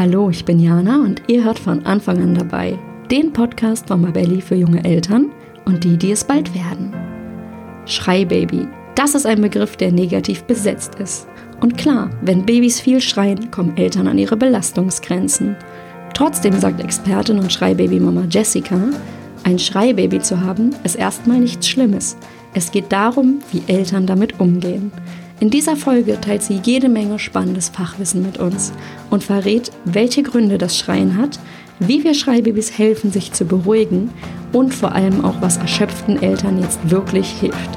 Hallo, ich bin Jana und ihr hört von Anfang an dabei den Podcast von Mabelli für junge Eltern und die, die es bald werden. Schreibaby, das ist ein Begriff, der negativ besetzt ist. Und klar, wenn Babys viel schreien, kommen Eltern an ihre Belastungsgrenzen. Trotzdem sagt Expertin und Schreibaby-Mama Jessica, ein Schreibaby zu haben, ist erstmal nichts Schlimmes. Es geht darum, wie Eltern damit umgehen. In dieser Folge teilt sie jede Menge spannendes Fachwissen mit uns und verrät, welche Gründe das Schreien hat, wie wir Schreibabys helfen, sich zu beruhigen und vor allem auch, was erschöpften Eltern jetzt wirklich hilft.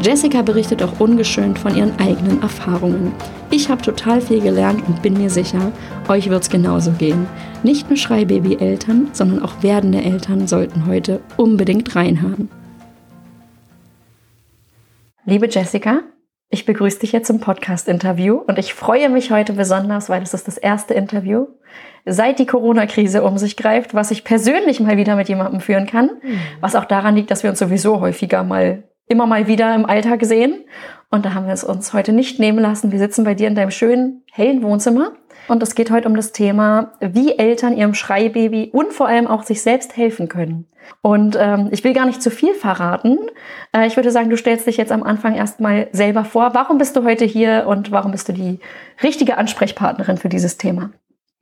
Jessica berichtet auch ungeschönt von ihren eigenen Erfahrungen. Ich habe total viel gelernt und bin mir sicher, euch wird es genauso gehen. Nicht nur Schreibaby-Eltern, sondern auch werdende Eltern sollten heute unbedingt reinhören. Liebe Jessica, ich begrüße dich jetzt zum Podcast-Interview und ich freue mich heute besonders, weil es ist das erste Interview, seit die Corona-Krise um sich greift, was ich persönlich mal wieder mit jemandem führen kann, mhm. was auch daran liegt, dass wir uns sowieso häufiger mal, immer mal wieder im Alltag sehen. Und da haben wir es uns heute nicht nehmen lassen. Wir sitzen bei dir in deinem schönen, hellen Wohnzimmer und es geht heute um das Thema, wie Eltern ihrem Schreibaby und vor allem auch sich selbst helfen können. Und ähm, ich will gar nicht zu viel verraten. Äh, ich würde sagen, du stellst dich jetzt am Anfang erstmal selber vor. Warum bist du heute hier und warum bist du die richtige Ansprechpartnerin für dieses Thema?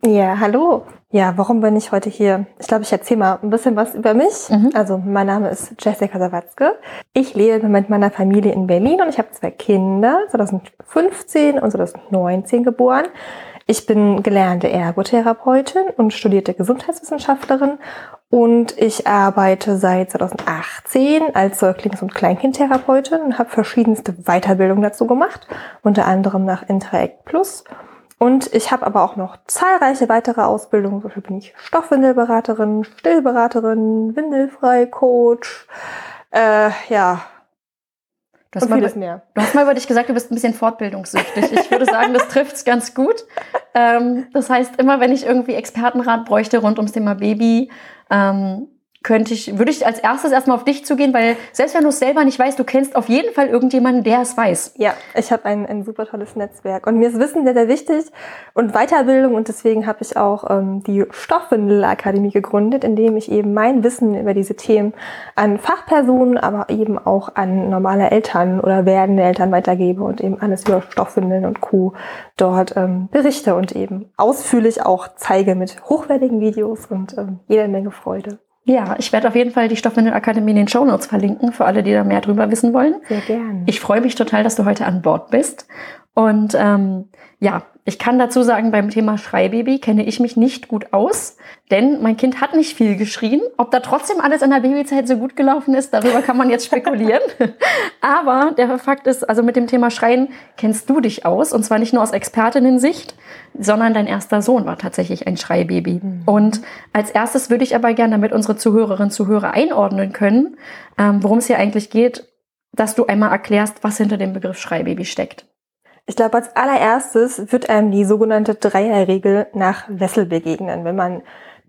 Ja, hallo. Ja, warum bin ich heute hier? Ich glaube, ich erzähle mal ein bisschen was über mich. Mhm. Also, mein Name ist Jessica Sawatzke. Ich lebe mit meiner Familie in Berlin und ich habe zwei Kinder, 2015 und 2019 geboren. Ich bin gelernte Ergotherapeutin und studierte Gesundheitswissenschaftlerin und ich arbeite seit 2018 als Säuglings- und Kleinkindtherapeutin und habe verschiedenste Weiterbildungen dazu gemacht, unter anderem nach Interact Plus. Und ich habe aber auch noch zahlreiche weitere Ausbildungen. Zum bin ich Stoffwindelberaterin, Stillberaterin, Windelfrei-Coach, äh, ja, Du hast, mal, mehr. du hast mal über dich gesagt, du bist ein bisschen fortbildungssüchtig. Ich würde sagen, das trifft's ganz gut. Ähm, das heißt, immer wenn ich irgendwie Expertenrat bräuchte rund ums Thema Baby, ähm, könnte ich, würde ich als erstes erstmal auf dich zugehen, weil selbst wenn du es selber nicht weißt, du kennst auf jeden Fall irgendjemanden, der es weiß. Ja, ich habe ein, ein super tolles Netzwerk und mir ist Wissen sehr, sehr wichtig und Weiterbildung und deswegen habe ich auch ähm, die Stoffwindelakademie gegründet, in dem ich eben mein Wissen über diese Themen an Fachpersonen, aber eben auch an normale Eltern oder werdende Eltern weitergebe und eben alles über Stoffwindeln und Co. dort ähm, berichte und eben ausführlich auch zeige mit hochwertigen Videos und ähm, jeder Menge Freude. Ja, ich werde auf jeden Fall die Stoffwindelakademie in den Show Notes verlinken, für alle, die da mehr drüber wissen wollen. Sehr gerne. Ich freue mich total, dass du heute an Bord bist. Und ähm, ja, ich kann dazu sagen, beim Thema Schreibaby kenne ich mich nicht gut aus, denn mein Kind hat nicht viel geschrien. Ob da trotzdem alles in der Babyzeit so gut gelaufen ist, darüber kann man jetzt spekulieren. Aber der Fakt ist, also mit dem Thema Schreien kennst du dich aus und zwar nicht nur aus Expertinnen-Sicht, sondern dein erster Sohn war tatsächlich ein Schreibaby. Mhm. Und als erstes würde ich aber gerne, damit unsere Zuhörerinnen und Zuhörer einordnen können, ähm, worum es hier eigentlich geht, dass du einmal erklärst, was hinter dem Begriff Schreibaby steckt. Ich glaube, als allererstes wird einem die sogenannte Dreierregel nach Wessel begegnen. Wenn man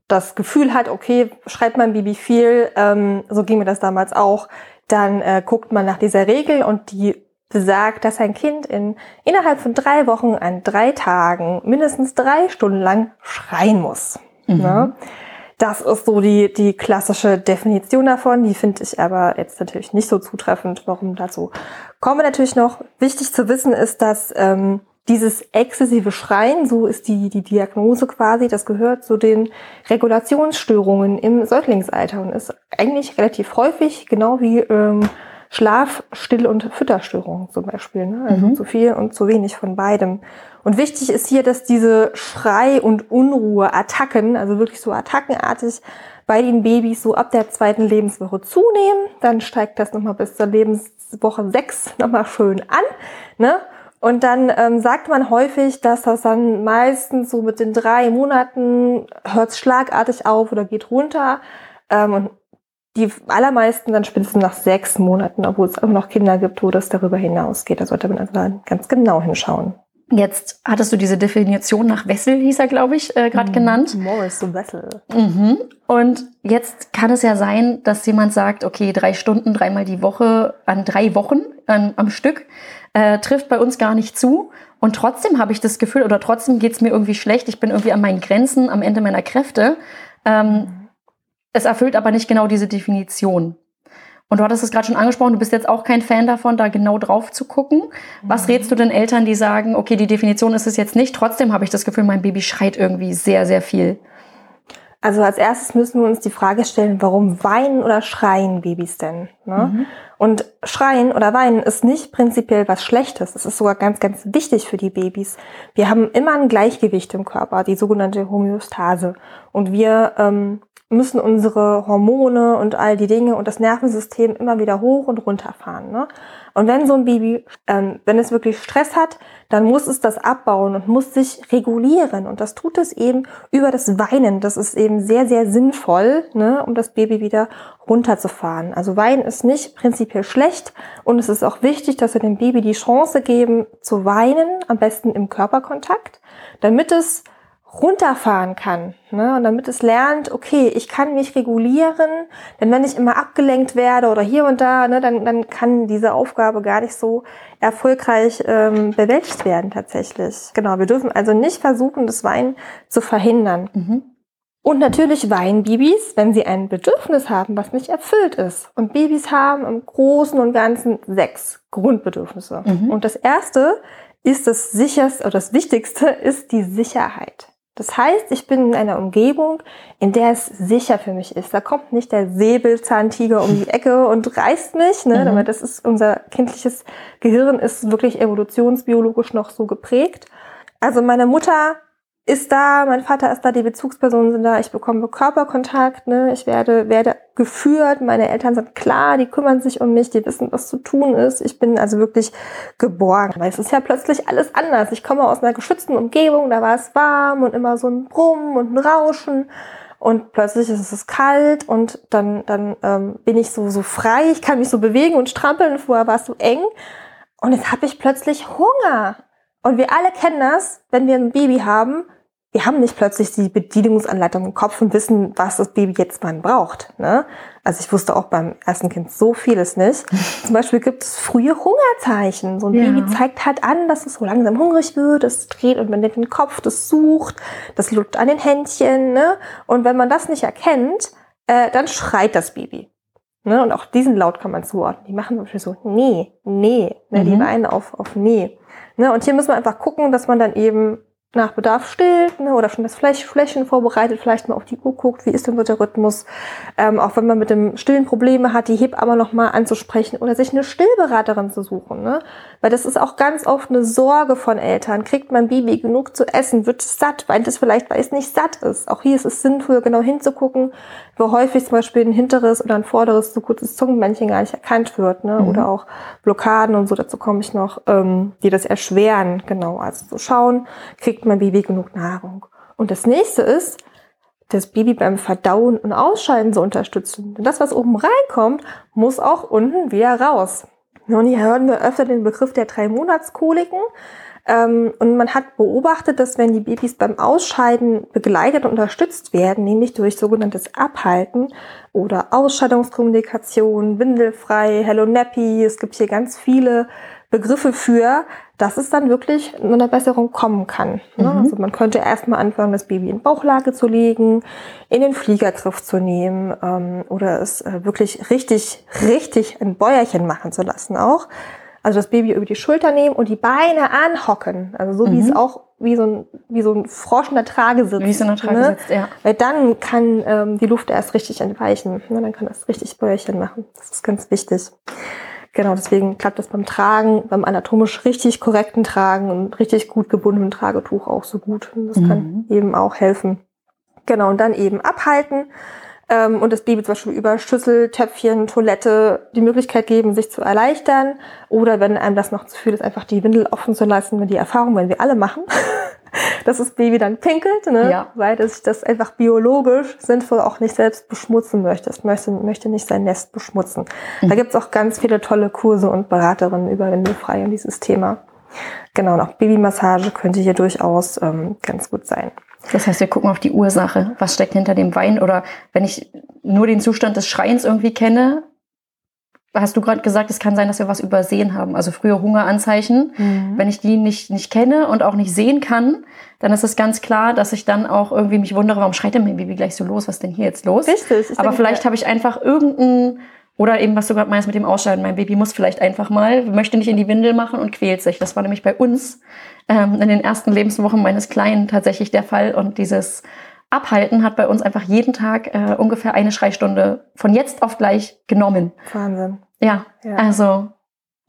das Gefühl hat, okay, schreibt mein Baby viel, ähm, so ging mir das damals auch, dann äh, guckt man nach dieser Regel und die besagt, dass ein Kind in, innerhalb von drei Wochen an drei Tagen mindestens drei Stunden lang schreien muss. Mhm. Ne? Das ist so die, die klassische Definition davon. Die finde ich aber jetzt natürlich nicht so zutreffend. Warum dazu kommen wir natürlich noch. Wichtig zu wissen ist, dass ähm, dieses exzessive Schreien, so ist die, die Diagnose quasi, das gehört zu den Regulationsstörungen im Säuglingsalter und ist eigentlich relativ häufig, genau wie ähm, Schlaf-, Still- und Fütterstörungen zum Beispiel. Ne? Also mhm. zu viel und zu wenig von beidem. Und wichtig ist hier, dass diese Schrei- und Unruhe-Attacken, also wirklich so attackenartig bei den Babys so ab der zweiten Lebenswoche zunehmen. Dann steigt das nochmal bis zur Lebenswoche sechs nochmal schön an. Ne? Und dann ähm, sagt man häufig, dass das dann meistens so mit den drei Monaten hört schlagartig auf oder geht runter. Ähm, und die allermeisten dann spätestens nach sechs Monaten, obwohl es auch noch Kinder gibt, wo das darüber hinausgeht. Da sollte man also ganz genau hinschauen. Jetzt hattest du diese Definition nach Wessel, hieß er, glaube ich, äh, gerade mhm. genannt. Morris Wessel. Mhm. Und jetzt kann es ja sein, dass jemand sagt, okay, drei Stunden, dreimal die Woche an drei Wochen an, am Stück äh, trifft bei uns gar nicht zu. Und trotzdem habe ich das Gefühl, oder trotzdem geht es mir irgendwie schlecht, ich bin irgendwie an meinen Grenzen, am Ende meiner Kräfte. Ähm. Es erfüllt aber nicht genau diese Definition. Und du hattest es gerade schon angesprochen, du bist jetzt auch kein Fan davon, da genau drauf zu gucken. Was mhm. rätst du den Eltern, die sagen, okay, die Definition ist es jetzt nicht, trotzdem habe ich das Gefühl, mein Baby schreit irgendwie sehr, sehr viel? Also als erstes müssen wir uns die Frage stellen, warum weinen oder schreien Babys denn? Ne? Mhm. Und schreien oder weinen ist nicht prinzipiell was Schlechtes. Es ist sogar ganz, ganz wichtig für die Babys. Wir haben immer ein Gleichgewicht im Körper, die sogenannte Homöostase. Und wir ähm, müssen unsere Hormone und all die Dinge und das Nervensystem immer wieder hoch und runter fahren. Ne? Und wenn so ein Baby, ähm, wenn es wirklich Stress hat, dann muss es das abbauen und muss sich regulieren. Und das tut es eben über das Weinen. Das ist eben sehr, sehr sinnvoll, ne, um das Baby wieder runterzufahren. Also Weinen ist nicht prinzipiell schlecht und es ist auch wichtig, dass wir dem Baby die Chance geben zu weinen, am besten im Körperkontakt, damit es runterfahren kann. Ne? Und damit es lernt, okay, ich kann mich regulieren, denn wenn ich immer abgelenkt werde oder hier und da, ne, dann, dann kann diese Aufgabe gar nicht so erfolgreich ähm, bewältigt werden tatsächlich. Genau, wir dürfen also nicht versuchen, das Weinen zu verhindern. Mhm. Und natürlich weinen Babys, wenn sie ein Bedürfnis haben, was nicht erfüllt ist. Und Babys haben im Großen und Ganzen sechs Grundbedürfnisse. Mhm. Und das erste ist das sicherste oder das wichtigste ist die Sicherheit. Das heißt, ich bin in einer Umgebung, in der es sicher für mich ist. Da kommt nicht der Säbelzahntiger um die Ecke und reißt mich, ne? Mhm. das ist unser kindliches Gehirn ist wirklich evolutionsbiologisch noch so geprägt. Also meine Mutter ist da, mein Vater ist da, die Bezugspersonen sind da, ich bekomme Körperkontakt, ne? ich werde, werde geführt, meine Eltern sind klar, die kümmern sich um mich, die wissen, was zu tun ist. Ich bin also wirklich geborgen. Weil es ist ja plötzlich alles anders. Ich komme aus einer geschützten Umgebung, da war es warm und immer so ein Brummen und ein Rauschen. Und plötzlich ist es kalt und dann, dann ähm, bin ich so, so frei, ich kann mich so bewegen und strampeln. Vorher war es so eng. Und jetzt habe ich plötzlich Hunger. Und wir alle kennen das, wenn wir ein Baby haben, wir haben nicht plötzlich die Bedienungsanleitung im Kopf und wissen, was das Baby jetzt wann braucht. Ne? Also ich wusste auch beim ersten Kind so vieles nicht. Zum Beispiel gibt es frühe Hungerzeichen. So ein ja. Baby zeigt halt an, dass es so langsam hungrig wird, es dreht und benimmt den Kopf, das sucht, das lutscht an den Händchen. Ne? Und wenn man das nicht erkennt, äh, dann schreit das Baby. Ne? Und auch diesen Laut kann man zuordnen. Die machen zum Beispiel so, nee, nee. Ne? Mhm. Die weinen auf, auf nee. Ne? Und hier muss man einfach gucken, dass man dann eben nach Bedarf stillt ne, oder schon das Flächen vorbereitet, vielleicht mal auf die Uhr guckt, wie ist denn so der Rhythmus. Ähm, auch wenn man mit dem Stillen Probleme hat, die Hebamme nochmal anzusprechen oder sich eine Stillberaterin zu suchen. Ne? Weil das ist auch ganz oft eine Sorge von Eltern. Kriegt mein Baby genug zu essen? Wird es satt? Weil es vielleicht, weil es nicht satt ist. Auch hier ist es sinnvoll, genau hinzugucken, wo häufig zum Beispiel ein hinteres oder ein vorderes zu kurzes Zungenmännchen gar nicht erkannt wird. Ne? Mhm. Oder auch Blockaden und so, dazu komme ich noch, ähm, die das erschweren. Genau, also zu schauen, kriegt mein Baby genug Nahrung. Und das nächste ist, das Baby beim Verdauen und Ausscheiden zu unterstützen. Denn das, was oben reinkommt, muss auch unten wieder raus. Und hier hören wir öfter den Begriff der drei Monatskoliken. Ähm, und man hat beobachtet, dass wenn die Babys beim Ausscheiden begleitet und unterstützt werden, nämlich durch sogenanntes Abhalten oder Ausscheidungskommunikation, Windelfrei, Hello Nappy, es gibt hier ganz viele Begriffe für, dass es dann wirklich zu einer Besserung kommen kann. Ne? Mhm. Also man könnte erstmal anfangen, das Baby in Bauchlage zu legen, in den Fliegergriff zu nehmen ähm, oder es äh, wirklich richtig, richtig ein Bäuerchen machen zu lassen auch. Also das Baby über die Schulter nehmen und die Beine anhocken. Also so mhm. wie es mhm. auch wie so ein, wie so ein Frosch in der Trage sitzt. Wie so eine Trage ne? sitzt, ja. Weil dann kann ähm, die Luft erst richtig entweichen. Ne? Dann kann das richtig Bäuerchen machen. Das ist ganz wichtig. Genau, deswegen klappt das beim Tragen, beim anatomisch richtig korrekten Tragen und richtig gut gebundenen Tragetuch auch so gut. Und das mhm. kann eben auch helfen. Genau, und dann eben abhalten ähm, und das Baby zum Beispiel über Schüssel, Töpfchen, Toilette die Möglichkeit geben, sich zu erleichtern. Oder wenn einem das noch zu viel ist, einfach die Windel offen zu lassen, wenn die Erfahrung, wenn wir alle machen, dass das Baby dann pinkelt, ne? ja. weil das, das einfach biologisch sinnvoll auch nicht selbst beschmutzen möchte. Es möchte, möchte nicht sein Nest beschmutzen. Mhm. Da gibt's auch ganz viele tolle Kurse und Beraterinnen über Windelfrei und dieses Thema. Genau, und auch Babymassage könnte hier durchaus ähm, ganz gut sein. Das heißt, wir gucken auf die Ursache. Was steckt hinter dem Wein? Oder wenn ich nur den Zustand des Schreins irgendwie kenne, hast du gerade gesagt, es kann sein, dass wir was übersehen haben. Also frühe Hungeranzeichen. Mhm. Wenn ich die nicht, nicht kenne und auch nicht sehen kann, dann ist es ganz klar, dass ich dann auch irgendwie mich wundere, warum schreit denn mein Baby gleich so los? Was ist denn hier jetzt los? Richtig. Aber vielleicht habe ich einfach irgendeinen oder eben, was du gerade meinst mit dem Ausscheiden, mein Baby muss vielleicht einfach mal, möchte nicht in die Windel machen und quält sich. Das war nämlich bei uns ähm, in den ersten Lebenswochen meines Kleinen tatsächlich der Fall. Und dieses Abhalten hat bei uns einfach jeden Tag äh, ungefähr eine Schreistunde von jetzt auf gleich genommen. Wahnsinn. Ja, ja. also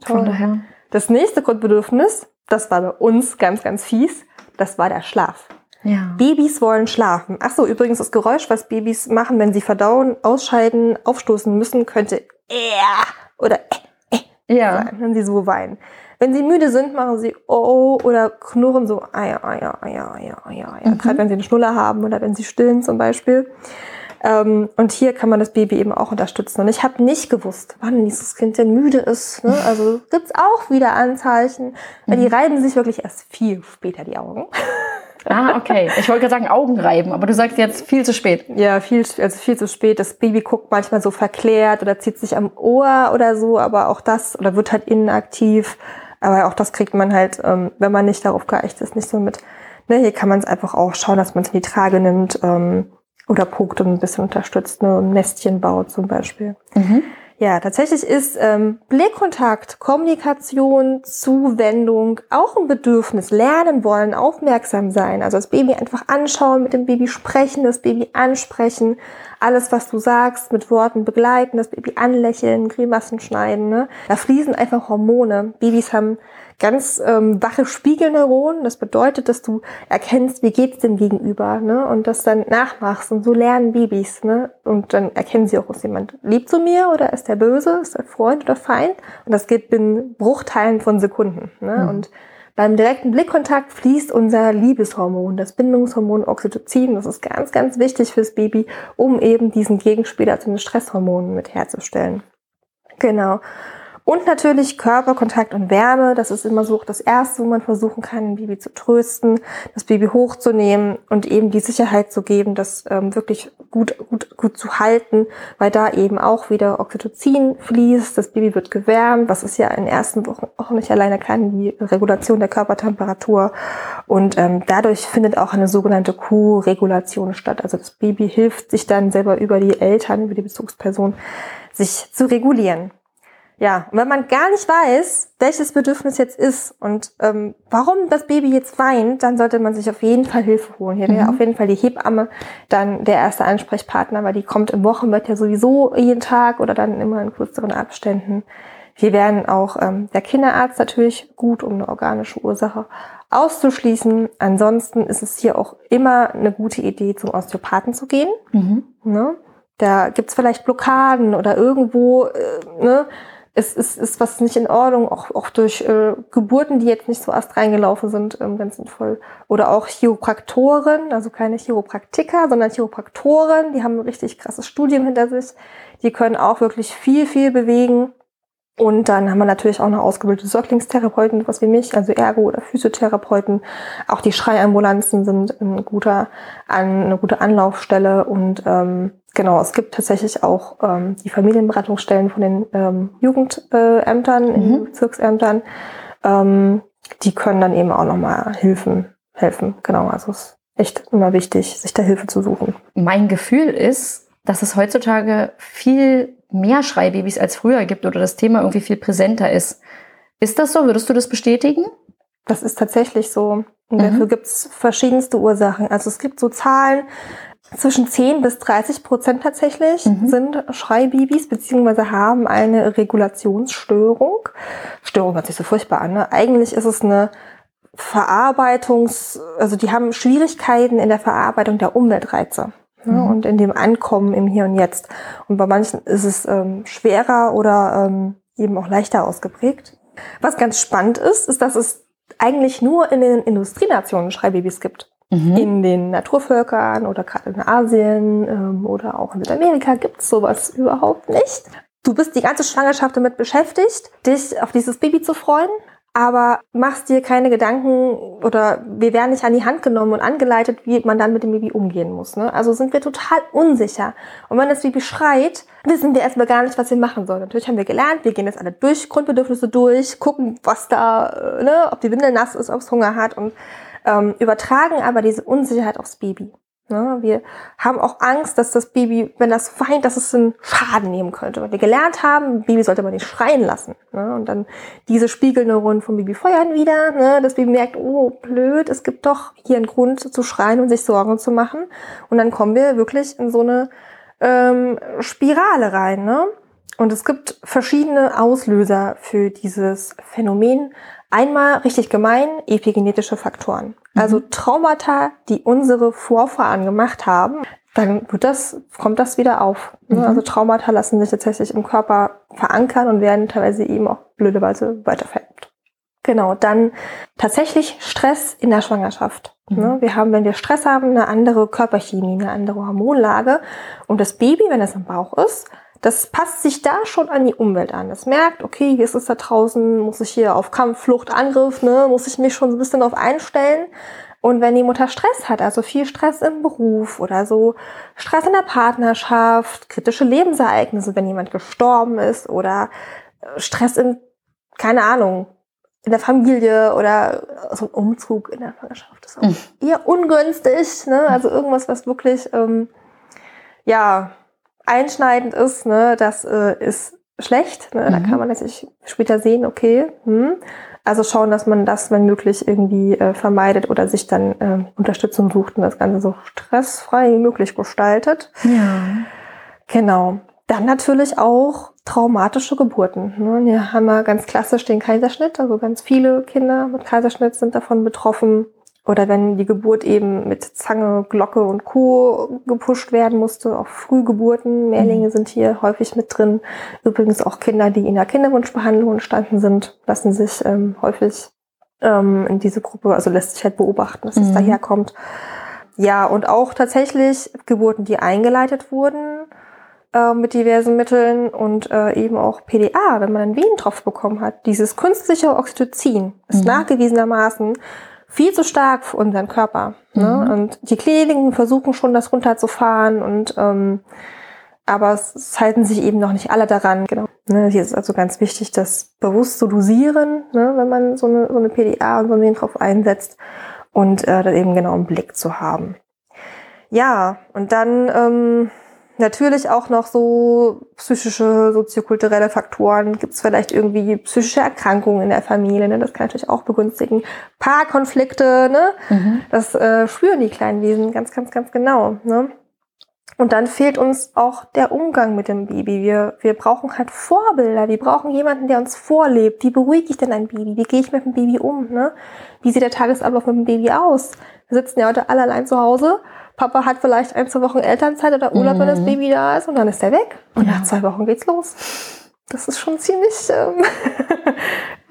Toll. von daher. Das nächste Grundbedürfnis, das war bei uns ganz, ganz fies, das war der Schlaf. Ja. Babys wollen schlafen. Ach so, übrigens das Geräusch, was Babys machen, wenn sie verdauen, ausscheiden, aufstoßen müssen, könnte äh oder äh, äh ja. sein, wenn sie so weinen. Wenn sie müde sind, machen sie oh oder knurren so Eier, Eier, Eier, Eier, Eier, Eier. Mhm. Gerade wenn sie eine Schnuller haben oder wenn sie stillen zum Beispiel. Ähm, und hier kann man das Baby eben auch unterstützen. Und ich habe nicht gewusst, wann dieses Kind denn müde ist. Ne? Also gibt's auch wieder Anzeichen. Mhm. Die reiben sich wirklich erst viel später die Augen. Ah, okay. Ich wollte gerade sagen Augenreiben, aber du sagst jetzt viel zu spät. Ja, viel, also viel zu spät. Das Baby guckt manchmal so verklärt oder zieht sich am Ohr oder so, aber auch das, oder wird halt inaktiv. Aber auch das kriegt man halt, ähm, wenn man nicht darauf geeicht ist, nicht so mit. Ne, hier kann man es einfach auch schauen, dass man es in die Trage nimmt ähm, oder guckt und ein bisschen unterstützt, ne, ein Nestchen baut zum Beispiel. Mhm. Ja, tatsächlich ist ähm, Blickkontakt, Kommunikation, Zuwendung auch ein Bedürfnis. Lernen wollen, aufmerksam sein. Also das Baby einfach anschauen, mit dem Baby sprechen, das Baby ansprechen, alles, was du sagst, mit Worten begleiten, das Baby anlächeln, Grimassen schneiden. Ne? Da fließen einfach Hormone. Babys haben ganz ähm, wache Spiegelneuronen. Das bedeutet, dass du erkennst, wie geht's dem Gegenüber, ne? Und das dann nachmachst. Und so lernen Babys, ne? Und dann erkennen sie auch, ist jemand lieb zu mir oder ist der böse, ist der Freund oder Feind? Und das geht in Bruchteilen von Sekunden. Ne? Mhm. Und beim direkten Blickkontakt fließt unser Liebeshormon, das Bindungshormon Oxytocin. Das ist ganz, ganz wichtig fürs Baby, um eben diesen Gegenspieler zu den Stresshormonen mit herzustellen. Genau. Und natürlich Körperkontakt und Wärme. Das ist immer so das Erste, wo man versuchen kann, ein Baby zu trösten, das Baby hochzunehmen und eben die Sicherheit zu geben, das ähm, wirklich gut, gut, gut zu halten, weil da eben auch wieder Oxytocin fließt. Das Baby wird gewärmt, was ist ja in den ersten Wochen auch nicht alleine kann, die Regulation der Körpertemperatur. Und ähm, dadurch findet auch eine sogenannte Co-Regulation statt. Also das Baby hilft sich dann selber über die Eltern, über die Bezugsperson, sich zu regulieren. Ja, und wenn man gar nicht weiß, welches Bedürfnis jetzt ist und ähm, warum das Baby jetzt weint, dann sollte man sich auf jeden Fall Hilfe holen. Hier mhm. wäre auf jeden Fall die Hebamme dann der erste Ansprechpartner, weil die kommt im Wochenbett ja sowieso jeden Tag oder dann immer in kürzeren Abständen. Hier wären auch ähm, der Kinderarzt natürlich gut, um eine organische Ursache auszuschließen. Ansonsten ist es hier auch immer eine gute Idee, zum Osteopathen zu gehen. Mhm. Ne? Da gibt's vielleicht Blockaden oder irgendwo, äh, ne? Es ist, ist was nicht in Ordnung, auch, auch durch äh, Geburten, die jetzt nicht so erst reingelaufen sind, ähm, ganz sinnvoll. Oder auch Chiropraktoren, also keine Chiropraktiker, sondern Chiropraktoren, die haben ein richtig krasses Studium hinter sich. Die können auch wirklich viel, viel bewegen. Und dann haben wir natürlich auch noch ausgebildete Säuglingstherapeuten, was wie mich, also Ergo- oder Physiotherapeuten. Auch die Schreiambulanzen sind ein guter, eine gute Anlaufstelle und ähm, Genau, es gibt tatsächlich auch ähm, die Familienberatungsstellen von den ähm, Jugendämtern, mhm. in den Bezirksämtern. Ähm, die können dann eben auch nochmal Hilfen helfen. Genau, also es ist echt immer wichtig, sich da Hilfe zu suchen. Mein Gefühl ist, dass es heutzutage viel mehr Schreibabys als früher gibt oder das Thema irgendwie viel präsenter ist. Ist das so? Würdest du das bestätigen? Das ist tatsächlich so. Und mhm. dafür gibt es verschiedenste Ursachen. Also es gibt so Zahlen, zwischen 10 bis 30 Prozent tatsächlich mhm. sind Schreibabys beziehungsweise haben eine Regulationsstörung. Störung hört sich so furchtbar an. Ne? Eigentlich ist es eine Verarbeitungs-, also die haben Schwierigkeiten in der Verarbeitung der Umweltreize ne? mhm. und in dem Ankommen im Hier und Jetzt. Und bei manchen ist es ähm, schwerer oder ähm, eben auch leichter ausgeprägt. Was ganz spannend ist, ist, dass es eigentlich nur in den Industrienationen Schreibabys gibt. Mhm. In den Naturvölkern oder gerade in Asien ähm, oder auch in Südamerika gibt es sowas überhaupt nicht. Du bist die ganze Schwangerschaft damit beschäftigt, dich auf dieses Baby zu freuen, aber machst dir keine Gedanken oder wir werden nicht an die Hand genommen und angeleitet, wie man dann mit dem Baby umgehen muss. Ne? Also sind wir total unsicher. Und wenn das Baby schreit, wissen wir erstmal gar nicht, was wir machen sollen. Natürlich haben wir gelernt, wir gehen jetzt alle durch, Grundbedürfnisse durch, gucken, was da, äh, ne, ob die Windel nass ist, ob es Hunger hat und ähm, übertragen aber diese Unsicherheit aufs Baby. Ne? Wir haben auch Angst, dass das Baby, wenn das weint, dass es einen Schaden nehmen könnte. Weil wir gelernt haben, Baby sollte man nicht schreien lassen. Ne? Und dann diese Spiegelneuronen vom Baby feuern wieder. Ne? Das Baby merkt, oh, blöd, es gibt doch hier einen Grund zu schreien und sich Sorgen zu machen. Und dann kommen wir wirklich in so eine ähm, Spirale rein. Ne? Und es gibt verschiedene Auslöser für dieses Phänomen. Einmal richtig gemein, epigenetische Faktoren. Mhm. Also Traumata, die unsere Vorfahren gemacht haben, dann wird das, kommt das wieder auf. Ne? Mhm. Also Traumata lassen sich tatsächlich im Körper verankern und werden teilweise eben auch blöderweise weitervererbt. Genau, dann tatsächlich Stress in der Schwangerschaft. Mhm. Ne? Wir haben, wenn wir Stress haben, eine andere Körperchemie, eine andere Hormonlage. Und das Baby, wenn es im Bauch ist, das passt sich da schon an die Umwelt an. Es merkt, okay, wie ist es da draußen, muss ich hier auf Kampf, Flucht, Angriff, ne, muss ich mich schon so ein bisschen darauf einstellen. Und wenn die Mutter Stress hat, also viel Stress im Beruf oder so Stress in der Partnerschaft, kritische Lebensereignisse, wenn jemand gestorben ist oder äh, Stress in, keine Ahnung, in der Familie oder so ein Umzug in der Partnerschaft ist auch mhm. eher ungünstig, ne? Also irgendwas, was wirklich, ähm, ja, einschneidend ist, ne, das äh, ist schlecht. Ne? Mhm. Da kann man natürlich später sehen, okay, hm. also schauen, dass man das, wenn möglich, irgendwie äh, vermeidet oder sich dann äh, Unterstützung sucht und das Ganze so stressfrei wie möglich gestaltet. Ja. Genau. Dann natürlich auch traumatische Geburten. Ne? Hier haben wir ganz klassisch den Kaiserschnitt. Also ganz viele Kinder mit Kaiserschnitt sind davon betroffen. Oder wenn die Geburt eben mit Zange, Glocke und Co. gepusht werden musste, auch Frühgeburten, Mehrlinge mhm. sind hier häufig mit drin. Übrigens auch Kinder, die in der Kinderwunschbehandlung entstanden sind, lassen sich ähm, häufig ähm, in diese Gruppe, also lässt sich halt beobachten, dass es mhm. daherkommt. Ja, und auch tatsächlich Geburten, die eingeleitet wurden äh, mit diversen Mitteln und äh, eben auch PDA, wenn man einen Venentropf bekommen hat. Dieses künstliche Oxytocin ist mhm. nachgewiesenermaßen viel zu stark für unseren Körper. Ne? Mhm. Und die Kliniken versuchen schon, das runterzufahren und ähm, aber es, es halten sich eben noch nicht alle daran. Genau. Ne, hier ist also ganz wichtig, das bewusst zu dosieren, ne, wenn man so eine, so eine PDA und so einen drauf einsetzt und äh, das eben genau im Blick zu haben. Ja, und dann ähm, Natürlich auch noch so psychische, soziokulturelle Faktoren. Gibt es vielleicht irgendwie psychische Erkrankungen in der Familie? Ne? Das kann natürlich auch begünstigen. Paarkonflikte, ne? Mhm. Das äh, spüren die kleinen Wesen ganz, ganz, ganz genau. Ne? Und dann fehlt uns auch der Umgang mit dem Baby. Wir, wir brauchen halt Vorbilder. Wir brauchen jemanden, der uns vorlebt. Wie beruhige ich denn ein Baby? Wie gehe ich mit dem Baby um? Ne? Wie sieht der Tagesablauf mit dem Baby aus? Wir sitzen ja heute alle allein zu Hause Papa hat vielleicht ein, zwei Wochen Elternzeit oder Urlaub, mhm. wenn das mhm. Baby da ist und dann ist er weg. Und ja. nach zwei Wochen geht's los. Das ist schon ziemlich, ähm,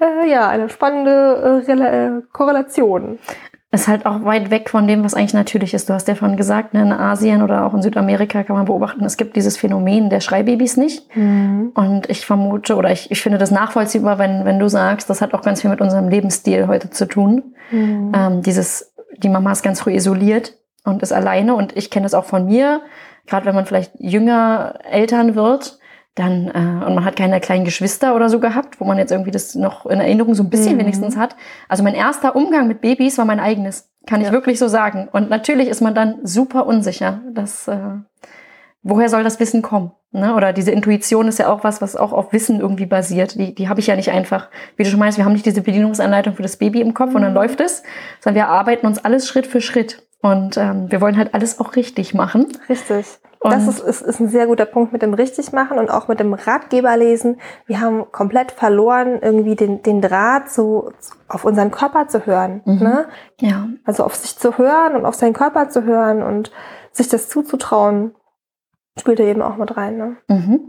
äh, ja, eine spannende äh, äh, Korrelation. Ist halt auch weit weg von dem, was eigentlich natürlich ist. Du hast ja vorhin gesagt, ne, in Asien oder auch in Südamerika kann man beobachten, es gibt dieses Phänomen der Schreibabys nicht. Mhm. Und ich vermute oder ich, ich finde das nachvollziehbar, wenn, wenn du sagst, das hat auch ganz viel mit unserem Lebensstil heute zu tun. Mhm. Ähm, dieses, die Mama ist ganz früh isoliert und ist alleine. Und ich kenne das auch von mir, gerade wenn man vielleicht jünger Eltern wird, dann äh, und man hat keine kleinen Geschwister oder so gehabt, wo man jetzt irgendwie das noch in Erinnerung so ein bisschen mhm. wenigstens hat. Also mein erster Umgang mit Babys war mein eigenes, kann ja. ich wirklich so sagen. Und natürlich ist man dann super unsicher. Das, äh, woher soll das Wissen kommen? Ne? Oder diese Intuition ist ja auch was, was auch auf Wissen irgendwie basiert. Die, die habe ich ja nicht einfach, wie du schon meinst, wir haben nicht diese Bedienungsanleitung für das Baby im Kopf und dann mhm. läuft es, sondern wir arbeiten uns alles Schritt für Schritt. Und ähm, wir wollen halt alles auch richtig machen. Richtig. Und das ist, ist, ist ein sehr guter Punkt mit dem Richtigmachen und auch mit dem Ratgeberlesen. Wir haben komplett verloren, irgendwie den, den Draht so auf unseren Körper zu hören. Mhm. Ne? Ja. Also auf sich zu hören und auf seinen Körper zu hören und sich das zuzutrauen, spielt er eben auch mit rein. Ne? Mhm.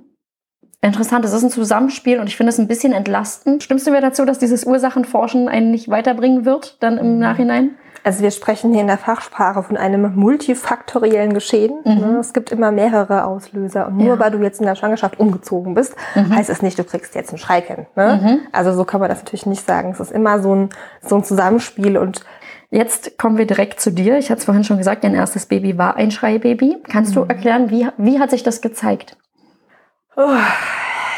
Interessant, es ist ein Zusammenspiel und ich finde es ein bisschen entlastend. Stimmst du mir dazu, dass dieses Ursachenforschen einen nicht weiterbringen wird, dann im mhm. Nachhinein? Also wir sprechen hier in der Fachsprache von einem multifaktoriellen Geschehen. Mhm. Ne? Es gibt immer mehrere Auslöser. Und nur Ja. weil du jetzt in der Schwangerschaft umgezogen bist, Mhm. heißt es nicht, du kriegst jetzt ein Schreikind. Ne? Mhm. Also so kann man das natürlich nicht sagen. Es ist immer so ein, so ein Zusammenspiel und Jetzt kommen wir direkt zu dir. Ich hatte es vorhin schon gesagt, dein erstes Baby war ein Schreibaby. Kannst du erklären, wie, wie hat sich das gezeigt? Oh,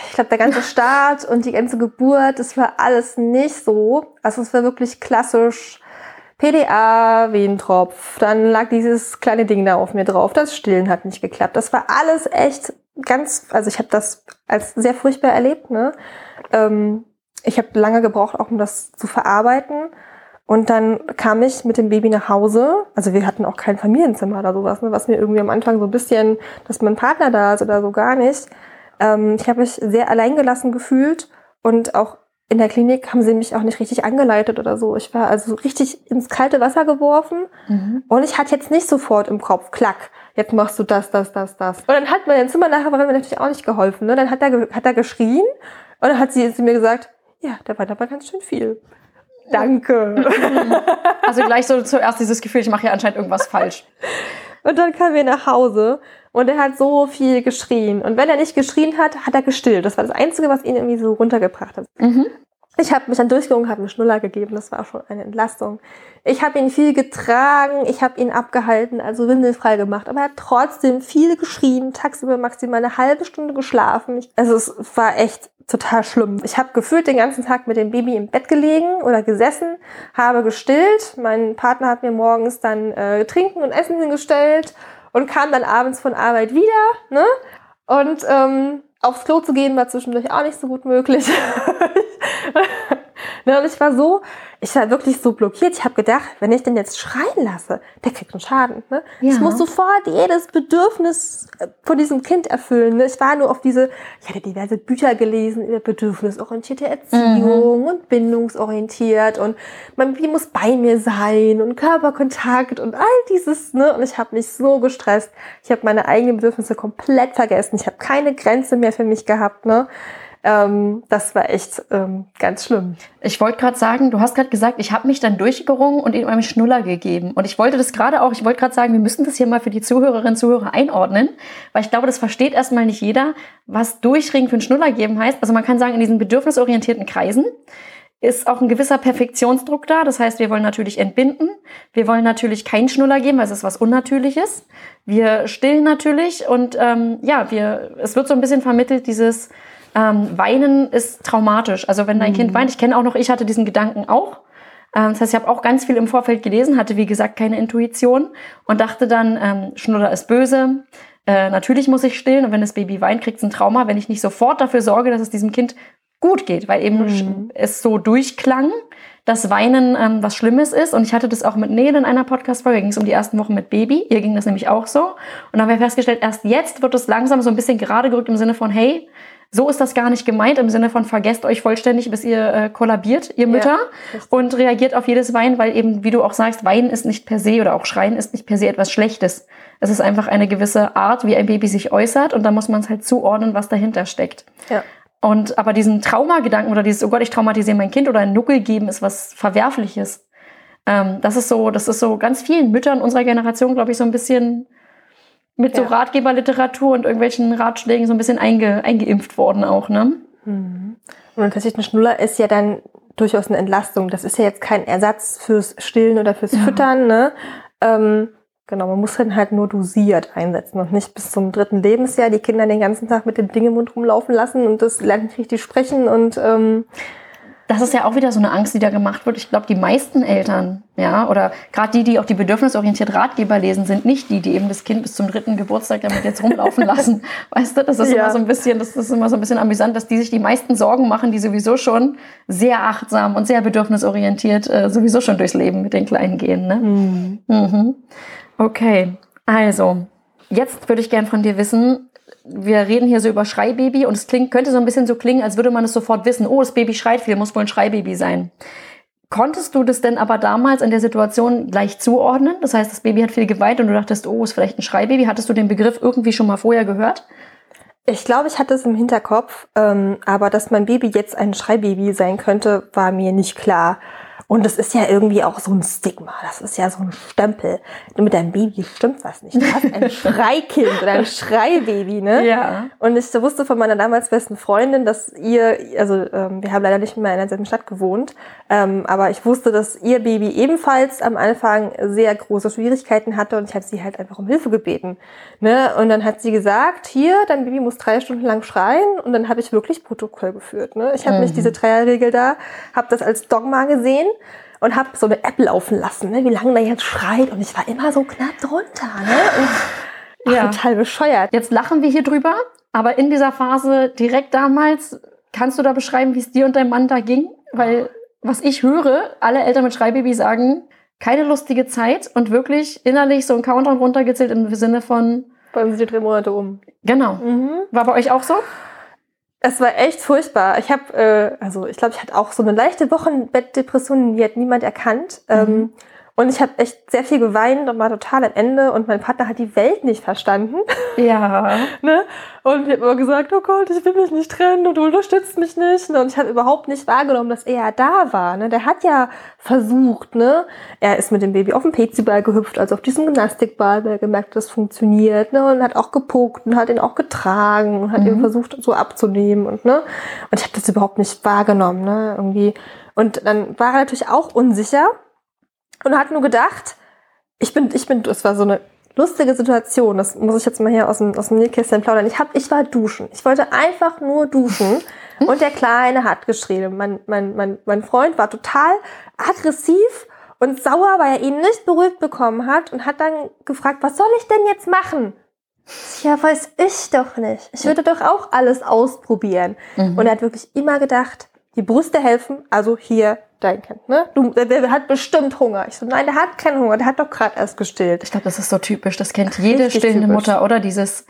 ich glaube, der ganze Start und die ganze Geburt, das war alles nicht so. Also es war wirklich klassisch PDA, Wehentropf. Dann lag dieses kleine Ding da auf mir drauf. Das Stillen hat nicht geklappt. Das war alles echt ganz, also ich habe das als sehr furchtbar erlebt. Ne? Ähm, ich habe lange gebraucht, auch um das zu verarbeiten. Und dann kam ich mit dem Baby nach Hause. Also wir hatten auch kein Familienzimmer oder sowas, ne? was mir irgendwie am Anfang so ein bisschen, dass mein Partner da ist oder so gar nicht. Ähm, ich habe mich sehr alleingelassen gefühlt und auch in der Klinik haben sie mich auch nicht richtig angeleitet oder so. Ich war also richtig ins kalte Wasser geworfen und ich hatte jetzt nicht sofort im Kopf, klack, jetzt machst du das, das, das, das. Und dann hat mein Zimmernachbarin mir natürlich auch nicht geholfen. Ne? Dann hat er, hat er geschrien und dann hat sie zu mir gesagt, ja, da war aber ganz schön viel. Danke. Also gleich so zuerst dieses Gefühl, ich mache hier anscheinend irgendwas falsch. Und dann kamen wir nach Hause und er hat so viel geschrien. Und wenn er nicht geschrien hat, hat er gestillt. Das war das Einzige, was ihn irgendwie so runtergebracht hat. Mhm. Ich habe mich dann durchgerungen, habe einen Schnuller gegeben. Das war schon eine Entlastung. Ich habe ihn viel getragen, ich habe ihn abgehalten, also windelfrei gemacht. Aber er hat trotzdem viel geschrien, tagsüber maximal eine halbe Stunde geschlafen. Ich, also es war echt total schlimm. Ich habe gefühlt den ganzen Tag mit dem Baby im Bett gelegen oder gesessen, habe gestillt. Mein Partner hat mir morgens dann äh, Trinken und Essen hingestellt und kam dann abends von Arbeit wieder. Ne? Und ähm, aufs Klo zu gehen war zwischendurch auch nicht so gut möglich. ne, und ich war so, ich war wirklich so blockiert. Ich habe gedacht, wenn ich den jetzt schreien lasse, der kriegt einen Schaden. Ne? Ja. Ich muss sofort jedes Bedürfnis äh, von diesem Kind erfüllen. Ne? Ich war nur auf diese, ich hatte diverse Bücher gelesen über bedürfnisorientierte Erziehung und bindungsorientiert und mein Baby muss bei mir sein und Körperkontakt und all dieses. Ne? Und ich habe mich so gestresst. Ich habe meine eigenen Bedürfnisse komplett vergessen. Ich habe keine Grenze mehr für mich gehabt. Ne? Ähm, das war echt ähm, ganz schlimm. Ich wollte gerade sagen, du hast gerade gesagt, ich habe mich dann durchgerungen und ihm einen Schnuller gegeben. Und ich wollte das gerade auch, ich wollte gerade sagen, wir müssen das hier mal für die Zuhörerinnen und Zuhörer einordnen, weil ich glaube, das versteht erstmal nicht jeder, was Durchringen für einen Schnuller geben heißt. Also man kann sagen, in diesen bedürfnisorientierten Kreisen ist auch ein gewisser Perfektionsdruck da. Das heißt, wir wollen natürlich entbinden. Wir wollen natürlich keinen Schnuller geben, weil es ist was Unnatürliches. Wir stillen natürlich und ähm, ja, wir, es wird so ein bisschen vermittelt, dieses ähm, Weinen ist traumatisch. Also wenn dein Kind weint, ich kenne auch noch, ich hatte diesen Gedanken auch. Ähm, das heißt, ich habe auch ganz viel im Vorfeld gelesen, hatte wie gesagt keine Intuition und dachte dann, ähm, Schnuller ist böse. Äh, natürlich muss ich stillen und wenn das Baby weint, kriegt es ein Trauma, wenn ich nicht sofort dafür sorge, dass es diesem Kind gut geht, weil eben Mhm. es so durchklang, dass Weinen ähm, was Schlimmes ist. Und ich hatte das auch mit Nele in einer Podcast-Folge, ging es um die ersten Wochen mit Baby. Ihr ging das nämlich auch so. Und dann haben wir festgestellt, erst jetzt wird es langsam so ein bisschen gerade gerückt im Sinne von, hey, so ist das gar nicht gemeint, im Sinne von vergesst euch vollständig, bis ihr äh, kollabiert, ihr Mütter, richtig. und reagiert auf jedes Weinen, weil eben, wie du auch sagst, Weinen ist nicht per se oder auch Schreien ist nicht per se etwas Schlechtes. Es ist einfach eine gewisse Art, wie ein Baby sich äußert und da muss man es halt zuordnen, was dahinter steckt. Ja. Und aber diesen Traumagedanken oder dieses, oh Gott, ich traumatisiere mein Kind oder ein Nuckel geben, ist was Verwerfliches. Ähm, das ist so, das ist so ganz vielen Müttern unserer Generation, glaube ich, so ein bisschen mit so Ja. Ratgeberliteratur und irgendwelchen Ratschlägen so ein bisschen einge, eingeimpft worden auch, ne? Mhm. Und tatsächlich ein Schnuller ist ja dann durchaus eine Entlastung. Das ist ja jetzt kein Ersatz fürs Stillen oder fürs Ja. Füttern. Ne? Ähm, genau, man muss dann halt nur dosiert einsetzen und nicht bis zum dritten Lebensjahr die Kinder den ganzen Tag mit dem Ding im Mund rumlaufen lassen und das lernt nicht richtig sprechen und ähm, Das ist ja auch wieder so eine Angst, die da gemacht wird. Ich glaube, die meisten Eltern, ja, oder gerade die, die auch die bedürfnisorientiert Ratgeber lesen, sind nicht die, die eben das Kind bis zum dritten Geburtstag damit jetzt rumlaufen lassen. Weißt du, das ist Ja. immer so ein bisschen, das ist immer so ein bisschen amüsant, dass die sich die meisten Sorgen machen, die sowieso schon sehr achtsam und sehr bedürfnisorientiert äh, sowieso schon durchs Leben mit den Kleinen gehen. Ne? Mhm. Okay, also jetzt würde ich gern von dir wissen, wir reden hier so über Schreibaby und es klingt, könnte so ein bisschen so klingen, als würde man es sofort wissen, oh, das Baby schreit viel, muss wohl ein Schreibaby sein. Konntest du das denn aber damals in der Situation gleich zuordnen? Das heißt, das Baby hat viel geweint und du dachtest, oh, ist vielleicht ein Schreibaby. Hattest du den Begriff irgendwie schon mal vorher gehört? ich glaube, ich hatte es im Hinterkopf, ähm, aber dass mein Baby jetzt ein Schreibaby sein könnte, war mir nicht klar. Und das ist ja irgendwie auch so ein Stigma. Das ist ja so ein Stempel. Mit deinem Baby stimmt was nicht. Du hast ein Schreikind oder ein Schreibaby, ne? Ja. Und ich wusste von meiner damals besten Freundin, dass ihr, also ähm, wir haben leider nicht mehr in derselben Stadt gewohnt, ähm, aber ich wusste, dass ihr Baby ebenfalls am Anfang sehr große Schwierigkeiten hatte und ich habe sie halt einfach um Hilfe gebeten. Ne? Und dann hat sie gesagt, hier, dein Baby muss drei Stunden lang schreien und dann habe ich wirklich Protokoll geführt. Ne? Ich habe Mhm. nicht diese Dreierregel da, habe das als Dogma gesehen und habe so eine App laufen lassen, ne? wie lange der jetzt schreit und ich war immer so knapp drunter. Ne? Und, Ja. ach, total bescheuert. Jetzt lachen wir hier drüber, aber in dieser Phase direkt damals, kannst du da beschreiben, wie es dir und deinem Mann da ging? Weil, was ich höre, alle Eltern mit Schreibaby sagen, keine lustige Zeit und wirklich innerlich so ein Countdown runtergezählt im Sinne von, allem sind die drei Monate um. genau. Mhm. War bei euch auch so? Es war echt furchtbar. Ich habe, äh, also ich glaube, ich hatte auch so eine leichte Wochenbettdepression, die hat niemand erkannt. Ähm, und ich habe echt sehr viel geweint und war total am Ende und mein Partner hat die Welt nicht verstanden. Ja. ne? Und ich habe immer gesagt, oh Gott, ich will mich nicht trennen und du unterstützt mich nicht. Ne? Und ich habe überhaupt nicht wahrgenommen, dass er da war. Ne? Der hat ja versucht, ne? Er ist mit dem Baby auf dem PC-Ball gehüpft, also auf diesem Gymnastikball, weil er gemerkt, hat, das funktioniert, ne? Und hat auch gepokt und hat ihn auch getragen und hat Mhm. ihn versucht, so abzunehmen und ne? Und ich habe das überhaupt nicht wahrgenommen, ne? Irgendwie. Und dann war er natürlich auch unsicher und hat nur gedacht, ich bin, ich bin, das war so eine lustige Situation, das muss ich jetzt mal hier aus dem, aus dem Nähkästchen plaudern. Ich, hab, ich war duschen. Ich wollte einfach nur duschen und der Kleine hat geschrien. Mein, mein, mein, mein Freund war total aggressiv und sauer, weil er ihn nicht beruhigt bekommen hat und hat dann gefragt, was soll ich denn jetzt machen? Ja, weiß ich doch nicht. Ich würde doch auch alles ausprobieren. Mhm. Und er hat wirklich immer gedacht, die Brüste helfen, also hier dein Kind. Ne? Du, der, der hat bestimmt Hunger. Ich so, nein, der hat keinen Hunger, der hat doch gerade erst gestillt. Ich glaube, das ist so typisch. Das kennt jede Richtig stillende typisch. Mutter, oder? Dieses,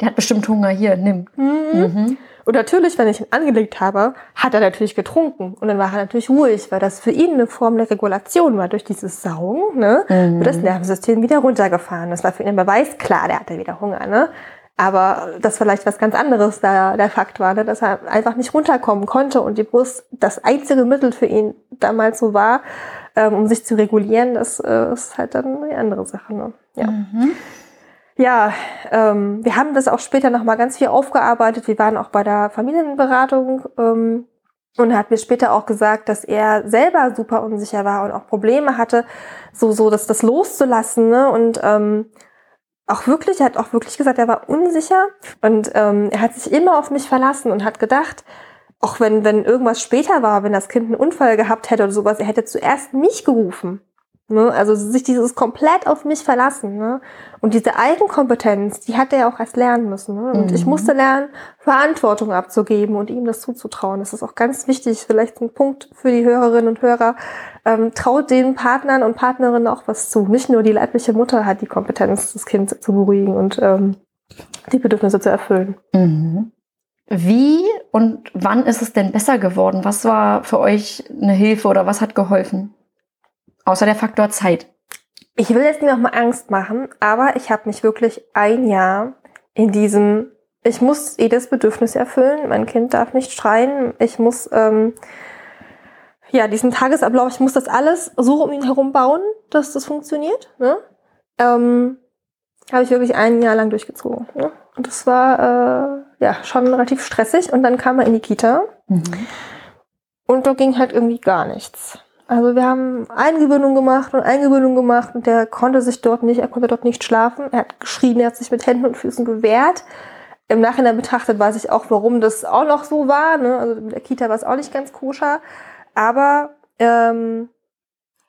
der hat bestimmt Hunger, hier, nimm. Mhm. Und natürlich, wenn ich ihn angelegt habe, hat er natürlich getrunken. Und dann war er natürlich ruhig, weil das für ihn eine Form der Regulation war. Durch dieses Saugen ne, Mhm. wird das Nervensystem wieder runtergefahren. Das war für ihn ein Beweis, klar, der hatte wieder Hunger. Ne? Aber das vielleicht was ganz anderes da der Fakt war, ne? dass er einfach nicht runterkommen konnte und die Brust das einzige Mittel für ihn damals so war, ähm, um sich zu regulieren, das äh, ist halt dann eine andere Sache. Ne? Ja. Mhm. Ja, ähm, wir haben das auch später nochmal ganz viel aufgearbeitet. Wir waren auch bei der Familienberatung ähm, und er hat mir später auch gesagt, dass er selber super unsicher war und auch Probleme hatte, so, so das, das loszulassen. Ne? Und ähm, auch wirklich, er hat auch wirklich gesagt, er war unsicher und ähm, er hat sich immer auf mich verlassen und hat gedacht, auch wenn, wenn irgendwas später war, wenn das Kind einen Unfall gehabt hätte oder sowas, er hätte zuerst mich gerufen. Ne? Also sich dieses komplett auf mich verlassen. Ne? Und diese Eigenkompetenz, die hat er ja auch erst lernen müssen. Ne? Und ich Mhm. musste lernen, Verantwortung abzugeben und ihm das zuzutrauen. Das ist auch ganz wichtig, vielleicht ein Punkt für die Hörerinnen und Hörer. Ähm, traut den Partnern und Partnerinnen auch was zu. Nicht nur die leibliche Mutter hat die Kompetenz, das Kind zu beruhigen und ähm, die Bedürfnisse zu erfüllen. Mhm. Wie und wann ist es denn besser geworden? Was war für euch eine Hilfe oder was hat geholfen? Außer der Faktor Zeit. Ich will jetzt nicht noch mal Angst machen, aber ich habe mich wirklich ein Jahr in diesem, ich muss jedes Bedürfnis erfüllen, mein Kind darf nicht schreien, ich muss ähm, ja diesen Tagesablauf, ich muss das alles so um ihn herum bauen, dass das funktioniert. Ne? Ähm, habe ich wirklich ein Jahr lang durchgezogen. Ne? Und das war äh, ja schon relativ stressig. Und dann kam er in die Kita Mhm. und da ging halt irgendwie gar nichts. Also wir haben Eingewöhnung gemacht und Eingewöhnung gemacht und der konnte sich dort nicht, er konnte dort nicht schlafen. Er hat geschrien, er hat sich mit Händen und Füßen gewehrt. Im Nachhinein betrachtet weiß ich auch, warum das auch noch so war. Ne? Also in der Kita war es auch nicht ganz koscher. Aber ähm,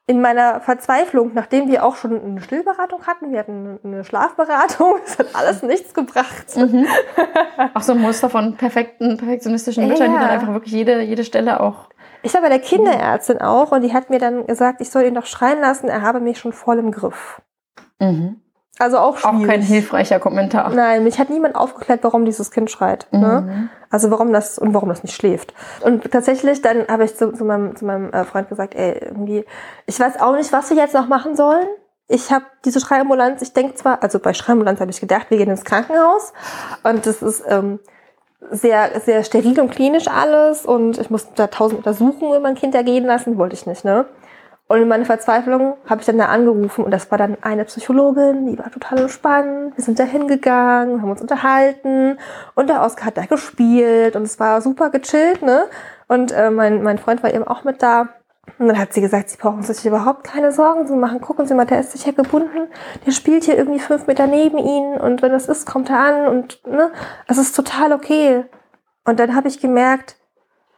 in meiner Verzweiflung, nachdem wir auch schon eine Stillberatung hatten, wir hatten eine Schlafberatung, es hat alles nichts gebracht. Mhm. Auch so ein Muster von perfekten, perfektionistischen Müttern, die Ja. dann einfach wirklich jede, jede Stelle auch. Ich war bei der Kinderärztin auch und die hat mir dann gesagt, ich soll ihn doch schreien lassen, er habe mich schon voll im Griff. Mhm. Also auch Auch schwierig. kein hilfreicher Kommentar. Nein, mich hat niemand aufgeklärt, warum dieses Kind schreit. Ne? Mhm. Also warum das und warum das nicht schläft. Und tatsächlich, dann habe ich zu, zu meinem, zu meinem äh, Freund gesagt, ey, irgendwie, ich weiß auch nicht, was wir jetzt noch machen sollen. Ich habe diese Schreiambulanz, ich denke zwar, also bei Schreiambulanz habe ich gedacht, wir gehen ins Krankenhaus und das ist ähm, sehr, sehr steril und klinisch alles und ich musste da tausend Untersuchungen über mein Kind ergehen lassen, wollte ich nicht, ne? Und in meiner Verzweiflung habe ich dann da angerufen und das war dann eine Psychologin, die war total entspannt. Wir sind da hingegangen, haben uns unterhalten und der Oscar hat da gespielt und es war super gechillt, ne? Und äh, mein, mein Freund war eben auch mit da. Und dann hat sie gesagt, Sie brauchen sich überhaupt keine Sorgen zu machen. Gucken Sie mal, der ist sicher gebunden. Der spielt hier irgendwie fünf Meter neben Ihnen und wenn das ist, kommt er an und ne, es ist total okay. Und dann habe ich gemerkt,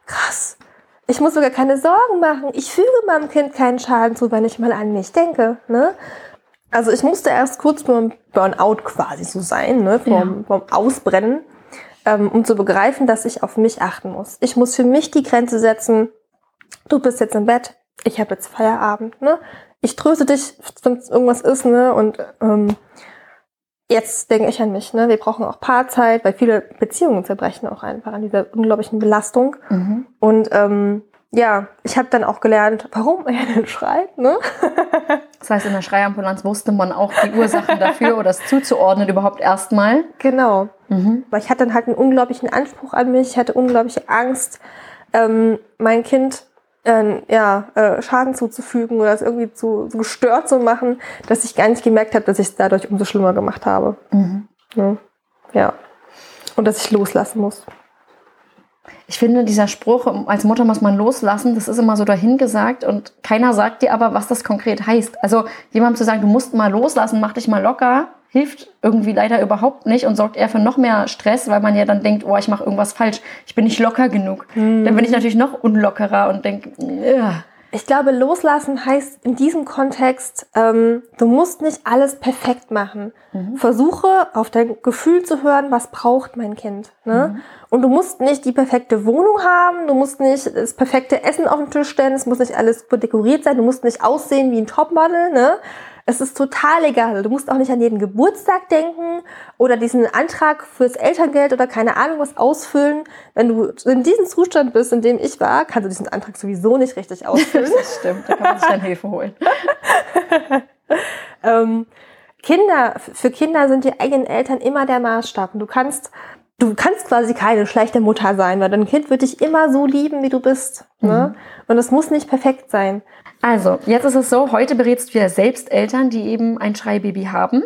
krass, ich muss sogar keine Sorgen machen. Ich füge meinem Kind keinen Schaden zu, wenn ich mal an mich denke. Ne? Also ich musste erst kurz dem Burnout quasi so sein, ne? vom, ja. vom Ausbrennen, ähm, um zu begreifen, dass ich auf mich achten muss. Ich muss für mich die Grenze setzen. Du bist jetzt im Bett, ich habe jetzt Feierabend. Ne? Ich tröste dich, wenn irgendwas ist. Ne? Und ähm, jetzt denke ich an mich. Ne? Wir brauchen auch Paarzeit, weil viele Beziehungen zerbrechen auch einfach an dieser unglaublichen Belastung. Mhm. Und ähm, ja, ich habe dann auch gelernt, warum er denn schreit. Ne? das heißt, in der Schreiambulanz wusste man auch die Ursachen dafür oder es zuzuordnen überhaupt erstmal. Genau. Mhm. Weil ich hatte dann halt einen unglaublichen Anspruch an mich, ich hatte unglaubliche Angst, ähm, mein Kind äh, ja, äh, Schaden zuzufügen oder es irgendwie zu, so gestört zu machen, dass ich gar nicht gemerkt habe, dass ich es dadurch umso schlimmer gemacht habe. Mhm. Ja. ja. Und dass ich loslassen muss. Ich finde, dieser Spruch, als Mutter muss man loslassen, das ist immer so dahingesagt und keiner sagt dir aber, was das konkret heißt. Also jemandem zu sagen, du musst mal loslassen, mach dich mal locker, hilft irgendwie leider überhaupt nicht und sorgt eher für noch mehr Stress, weil man ja dann denkt, oh, ich mache irgendwas falsch, ich bin nicht locker genug. Mhm. Dann bin ich natürlich noch unlockerer und denke, ja. Ich glaube, loslassen heißt in diesem Kontext, ähm, du musst nicht alles perfekt machen. Mhm. Versuche auf dein Gefühl zu hören, was braucht mein Kind. Ne? Mhm. Und du musst nicht die perfekte Wohnung haben, du musst nicht das perfekte Essen auf den Tisch stellen, es muss nicht alles super dekoriert sein, du musst nicht aussehen wie ein Topmodel. Ne? Es ist total egal. Du musst auch nicht an jeden Geburtstag denken oder diesen Antrag fürs Elterngeld oder keine Ahnung was ausfüllen. Wenn du in diesem Zustand bist, in dem ich war, kannst du diesen Antrag sowieso nicht richtig ausfüllen. das stimmt, da kann man sich dann Hilfe holen. ähm, Kinder, für Kinder sind die eigenen Eltern immer der Maßstab. Und du kannst du kannst quasi keine schlechte Mutter sein, weil dein Kind wird dich immer so lieben, wie du bist. Ne? Mhm. Und es muss nicht perfekt sein. Also, jetzt ist es so, heute berätst du ja selbst Eltern, die eben ein Schreibaby haben.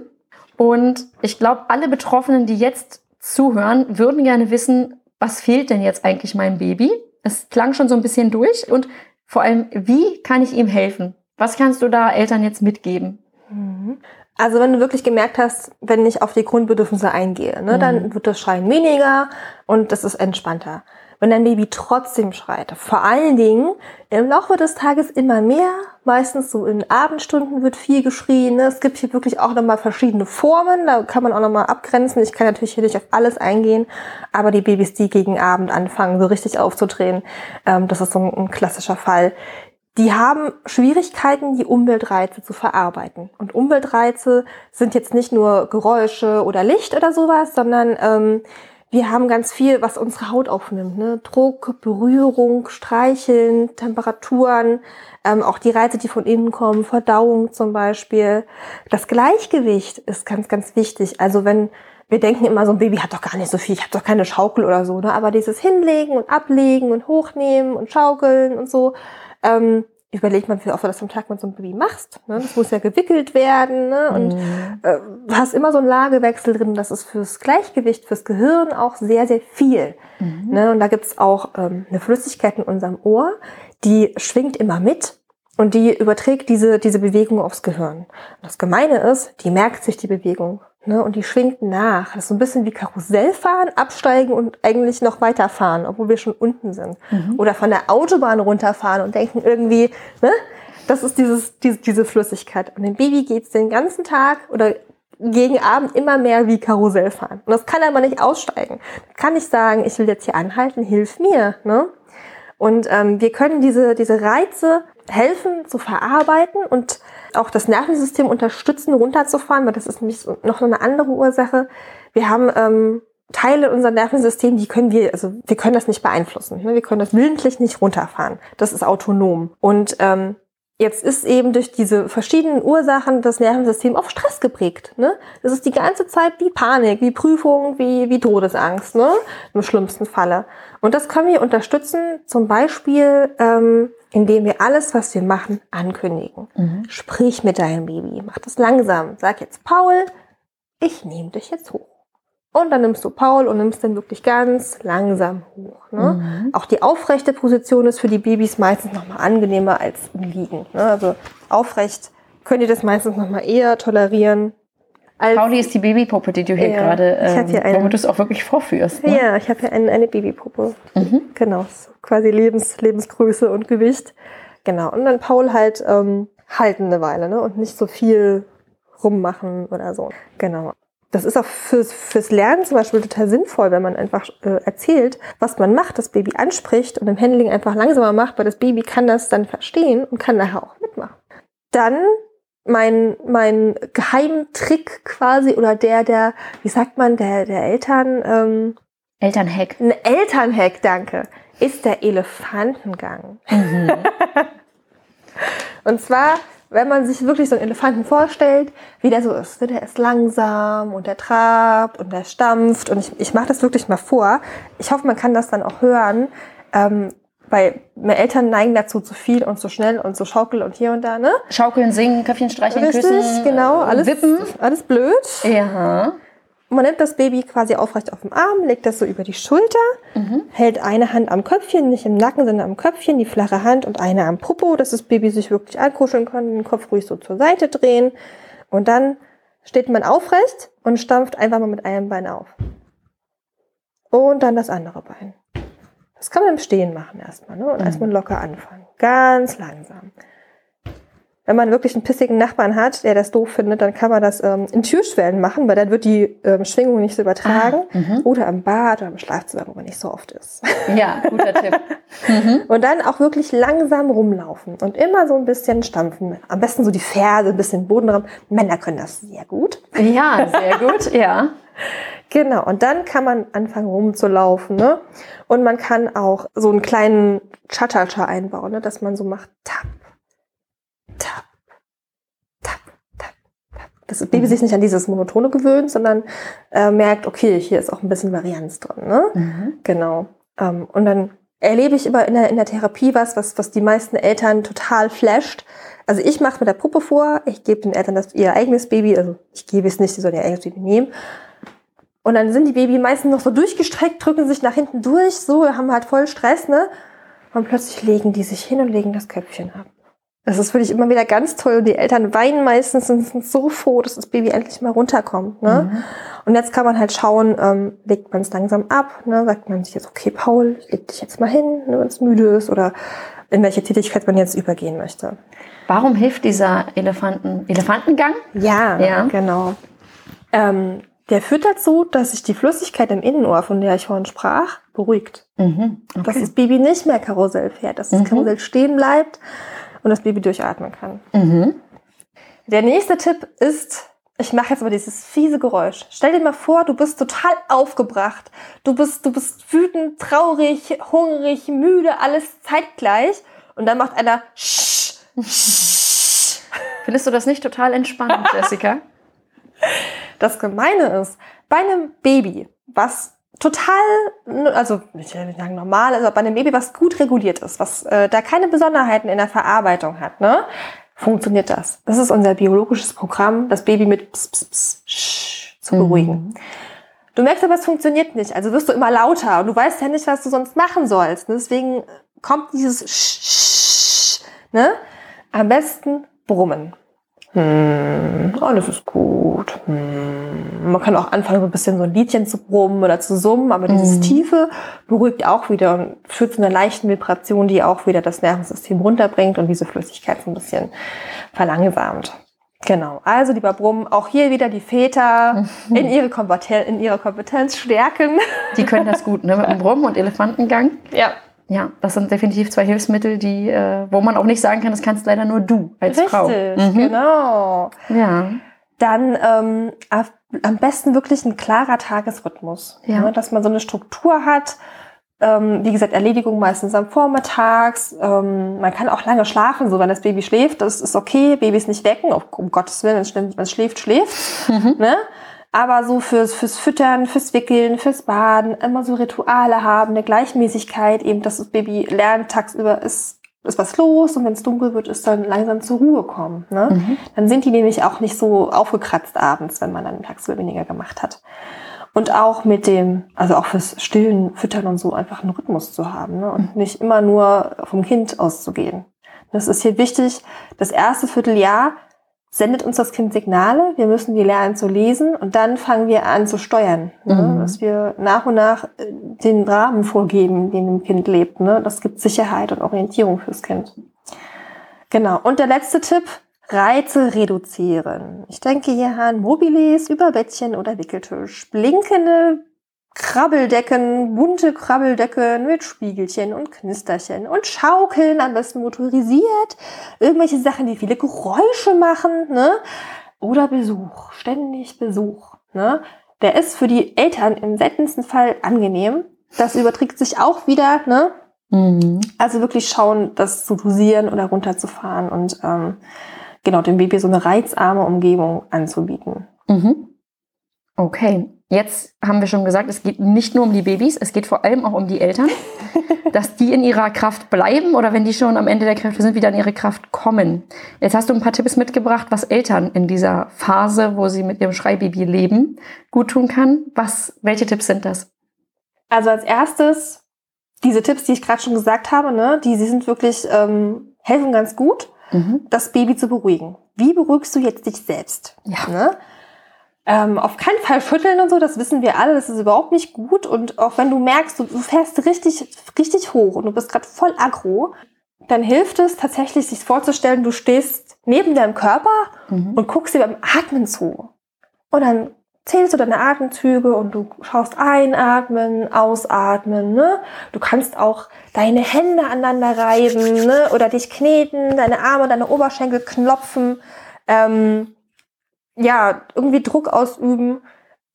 Und ich glaube, alle Betroffenen, die jetzt zuhören, würden gerne wissen, was fehlt denn jetzt eigentlich meinem Baby? Es klang schon so ein bisschen durch. Und vor allem, wie kann ich ihm helfen? Was kannst du da Eltern jetzt mitgeben? Mhm. Also wenn du wirklich gemerkt hast, wenn ich auf die Grundbedürfnisse eingehe, ne, mhm. dann wird das Schreien weniger und das ist entspannter. Wenn dein Baby trotzdem schreit, vor allen Dingen im Laufe des Tages immer mehr, meistens so in Abendstunden wird viel geschrien. Ne? Es gibt hier wirklich auch nochmal verschiedene Formen, da kann man auch nochmal abgrenzen. Ich kann natürlich hier nicht auf alles eingehen, aber die Babys, die gegen Abend anfangen, so richtig aufzudrehen, ähm, das ist so ein, klassischer Fall die haben Schwierigkeiten, die Umweltreize zu verarbeiten. Und Umweltreize sind jetzt nicht nur Geräusche oder Licht oder sowas, sondern ähm, wir haben ganz viel, was unsere Haut aufnimmt. Ne? Druck, Berührung, Streicheln, Temperaturen, ähm, auch die Reize, die von innen kommen, Verdauung zum Beispiel. Das Gleichgewicht ist ganz, ganz wichtig. Also wenn wir denken immer, so ein Baby hat doch gar nicht so viel, ich habe doch keine Schaukel oder so, ne? aber dieses Hinlegen und Ablegen und Hochnehmen und Schaukeln und so, ähm, überlegt man, wie oft du das am Tag mit so einem Baby machst. Ne? Das muss ja gewickelt werden. Ne? Und mhm. äh, du hast immer so einen Lagewechsel drin. Das ist fürs Gleichgewicht, fürs Gehirn auch sehr, sehr viel. Mhm. Ne? Und da gibt's auch ähm, eine Flüssigkeit in unserem Ohr, die schwingt immer mit und die überträgt diese, diese Bewegung aufs Gehirn. Und das Gemeine ist, die merkt sich die Bewegung. Ne, und die schwingt nach. Das ist so ein bisschen wie Karussellfahren, absteigen und eigentlich noch weiterfahren, obwohl wir schon unten sind. Mhm. Oder von der Autobahn runterfahren und denken irgendwie, ne, das ist dieses, diese, diese Flüssigkeit. Und dem Baby geht's den ganzen Tag oder gegen Abend immer mehr wie Karussellfahren. Und das kann aber nicht aussteigen. Kann ich sagen, ich will jetzt hier anhalten, hilf mir. Ne? Und ähm, wir können diese, diese Reize helfen zu verarbeiten und auch das Nervensystem unterstützen, runterzufahren, weil das ist nämlich noch eine andere Ursache. Wir haben ähm, Teile unserer Nervensystem, die können wir, also wir können das nicht beeinflussen. Ne? Wir können das willentlich nicht runterfahren. Das ist autonom. Und ähm, Jetzt ist eben durch diese verschiedenen Ursachen das Nervensystem auf Stress geprägt. Ne? Das ist die ganze Zeit wie Panik, wie Prüfung, wie, wie Todesangst, ne? im schlimmsten Falle. Und das können wir unterstützen, zum Beispiel ähm, indem wir alles, was wir machen, ankündigen. Mhm. Sprich mit deinem Baby. Mach das langsam. Sag jetzt, Paul, ich nehme dich jetzt hoch. Und dann nimmst du Paul und nimmst den wirklich ganz langsam hoch. Ne? Mhm. Auch die aufrechte Position ist für die Babys meistens nochmal angenehmer als im Liegen. Ne? Also aufrecht könnt ihr das meistens nochmal eher tolerieren. Als Pauli ist die Babypuppe, die du hier Ja, gerade, ich ähm, hier eine. womit du es auch wirklich vorführst. Ne? Ja, ich habe ja eine, eine Babypuppe. Mhm. Genau, so quasi Lebens, Lebensgröße und Gewicht. Genau. Und dann Paul halt ähm, halten eine Weile, ne? Und nicht so viel rummachen oder so. Genau. Das ist auch fürs, fürs Lernen zum Beispiel total sinnvoll, wenn man einfach äh, erzählt, was man macht, das Baby anspricht und im Handling einfach langsamer macht, weil das Baby kann das dann verstehen und kann nachher auch mitmachen. Dann mein, mein Geheimtrick quasi oder der, der, wie sagt man, der, der Eltern, ähm, Elternhack. ein Elternhack, danke, ist der Elefantengang. Mhm. Und zwar, wenn man sich wirklich so einen Elefanten vorstellt, wie der so ist. ne? Der ist langsam und der trabt und der stampft. Und ich, ich mache das wirklich mal vor. Ich hoffe, man kann das dann auch hören. Ähm, weil meine Eltern neigen dazu zu viel und zu schnell und zu schaukeln und hier und da, ne? Schaukeln, singen, Köpfchen streicheln, Richtig, küssen, genau. äh, Alles, wippen. alles blöd. Ja. Man nimmt das Baby quasi aufrecht auf dem Arm, legt das so über die Schulter, Mhm. hält eine Hand am Köpfchen, nicht im Nacken, sondern am Köpfchen, die flache Hand und eine am Popo, dass das Baby sich wirklich ankuscheln kann, den Kopf ruhig so zur Seite drehen. Und dann steht man aufrecht und stampft einfach mal mit einem Bein auf. Und dann das andere Bein. Das kann man im Stehen machen erstmal, ne? Und Mhm. erstmal locker anfangen. Ganz langsam. Wenn man wirklich einen pissigen Nachbarn hat, der das doof findet, dann kann man das ähm, in Türschwellen machen, weil dann wird die ähm, Schwingung nicht so übertragen. Ah, mhm. Oder am Bad oder im Schlafzimmer, wo man nicht so oft ist. Ja, guter Tipp. Mhm. Und dann auch wirklich langsam rumlaufen und immer so ein bisschen stampfen. Am besten so die Ferse, ein bisschen Bodenraum. Männer können das sehr gut. Ja, sehr gut. Ja. Genau, und dann kann man anfangen rumzulaufen. Ne? Und man kann auch so einen kleinen Cha-Cha-Cha einbauen, ne? dass man so macht tap, tap, tap, tap, tap. Dass das Baby Mhm. sich nicht an dieses Monotone gewöhnt, sondern äh, merkt, okay, hier ist auch ein bisschen Varianz drin. Ne? Mhm. Genau. Ähm, und dann erlebe ich immer in der, in der Therapie was, was, was die meisten Eltern total flasht. Also ich mache mit der Puppe vor, ich gebe den Eltern das, ihr eigenes Baby, also ich gebe es nicht, sie sollen ihr eigenes Baby nehmen. Und dann sind die Baby meistens noch so durchgestreckt, drücken sich nach hinten durch, so, haben halt voll Stress, ne? Und plötzlich legen die sich hin und legen das Köpfchen ab. Das ist wirklich immer wieder ganz toll. Und die Eltern weinen meistens und sind so froh, dass das Baby endlich mal runterkommt. Ne? Mhm. Und jetzt kann man halt schauen, ähm, legt man es langsam ab, ne? sagt man sich jetzt, okay, Paul, leg dich jetzt mal hin, ne, wenn es müde ist oder in welche Tätigkeit man jetzt übergehen möchte. Warum hilft dieser Elefanten, Elefantengang? Ja, Ja. genau. Ähm, der führt dazu, dass sich die Flüssigkeit im Innenohr, von der ich vorhin sprach, beruhigt. Mhm. Dass Okay. das Baby nicht mehr Karussell fährt, dass das Mhm. Karussell stehen bleibt und das Baby durchatmen kann. Mhm. Der nächste Tipp ist, ich mache jetzt mal dieses fiese Geräusch. Stell dir mal vor, du bist total aufgebracht. Du bist, du bist wütend, traurig, hungrig, müde, alles zeitgleich. Und dann macht einer Sch. Findest du das nicht total entspannend, Jessica? Das Gemeine ist, bei einem Baby, was total, also ich will nicht sagen normal, also bei einem Baby, was gut reguliert ist, was äh, da keine Besonderheiten in der Verarbeitung hat, ne, funktioniert das. Das ist unser biologisches Programm, das Baby mit Ps, Ps, Ps, Sch zu beruhigen. Du merkst aber, es funktioniert nicht. Also wirst du immer lauter und du weißt ja nicht, was du sonst machen sollst. Deswegen kommt dieses Sch, Sch, ne? Am besten brummen. Hm, alles ist gut. Hm. Man kann auch anfangen, so ein bisschen so ein Liedchen zu brummen oder zu summen, aber dieses Mhm. Tiefe beruhigt auch wieder und führt zu einer leichten Vibration, die auch wieder das Nervensystem runterbringt und diese Flüssigkeit so ein bisschen verlangsamt. Genau. Also lieber Brummen, auch hier wieder die Väter in, ihre Kompetenz, in ihrer Kompetenz stärken. Die können das gut, ne? Mit dem Brummen und Elefantengang. Ja, Ja, das sind definitiv zwei Hilfsmittel, die, äh, wo man auch nicht sagen kann, das kannst leider nur du als richtig. Frau. Mhm. Genau. Ja. Dann ähm, am besten wirklich ein klarer Tagesrhythmus. Ja. Ne, dass man so eine Struktur hat. Ähm, wie gesagt, Erledigung meistens am Vormittags. Ähm, man kann auch lange schlafen, so wenn das Baby schläft, das ist okay. Babys nicht wecken, um Gottes Willen, wenn es schläft, wenn es schläft, schläft. Mhm. Ne? Aber so fürs, fürs Füttern, fürs Wickeln, fürs Baden, immer so Rituale haben, eine Gleichmäßigkeit, eben, dass das Baby lernt tagsüber ist ist was los und wenn es dunkel wird, ist dann langsam zur Ruhe kommen. Ne? Mhm. Dann sind die nämlich auch nicht so aufgekratzt abends, wenn man dann tagsüber weniger gemacht hat. Und auch mit dem, also auch fürs Stillen, Füttern und so, einfach einen Rhythmus zu haben ne? und nicht immer nur vom Kind auszugehen. Das ist hier wichtig. Das erste Vierteljahr sendet uns das Kind Signale, wir müssen die lernen zu lesen und dann fangen wir an zu steuern, ne? mhm. dass wir nach und nach äh, den Rahmen vorgeben, den dem Kind lebt. Ne? Das gibt Sicherheit und Orientierung fürs Kind. Genau. Und der letzte Tipp, Reize reduzieren. Ich denke hier an Mobiles, Überbettchen oder Wickeltisch, blinkende Krabbeldecken, bunte Krabbeldecken mit Spiegelchen und Knisterchen und Schaukeln, am besten motorisiert, irgendwelche Sachen, die viele Geräusche machen, ne? Oder Besuch, ständig Besuch, ne? Der ist für die Eltern im seltensten Fall angenehm. Das überträgt sich auch wieder, ne? Mhm. Also wirklich schauen, das zu dosieren oder runterzufahren und ähm, genau dem Baby so eine reizarme Umgebung anzubieten. Mhm. Okay, jetzt haben wir schon gesagt, es geht nicht nur um die Babys, es geht vor allem auch um die Eltern, dass die in ihrer Kraft bleiben oder wenn die schon am Ende der Kräfte sind, wieder in ihre Kraft kommen. Jetzt hast du ein paar Tipps mitgebracht, was Eltern in dieser Phase, wo sie mit ihrem Schreibaby leben, gut tun kann. Was, welche Tipps sind das? Also als erstes diese Tipps, die ich gerade schon gesagt habe, ne, die, die sind wirklich ähm, helfen ganz gut, mhm. das Baby zu beruhigen. Wie beruhigst du jetzt dich selbst? Ja. Ne? Ähm, auf keinen Fall schütteln und so, das wissen wir alle, das ist überhaupt nicht gut. Und auch wenn du merkst, du, du fährst richtig, richtig hoch und du bist gerade voll aggro, dann hilft es tatsächlich, sich vorzustellen, du stehst neben deinem Körper mhm. und guckst dir beim Atmen zu. Und dann zählst du deine Atemzüge und du schaust einatmen, ausatmen. Ne? Du kannst auch deine Hände aneinander reiben ne? oder dich kneten, deine Arme, deine Oberschenkel klopfen. Ähm, ja, irgendwie Druck ausüben.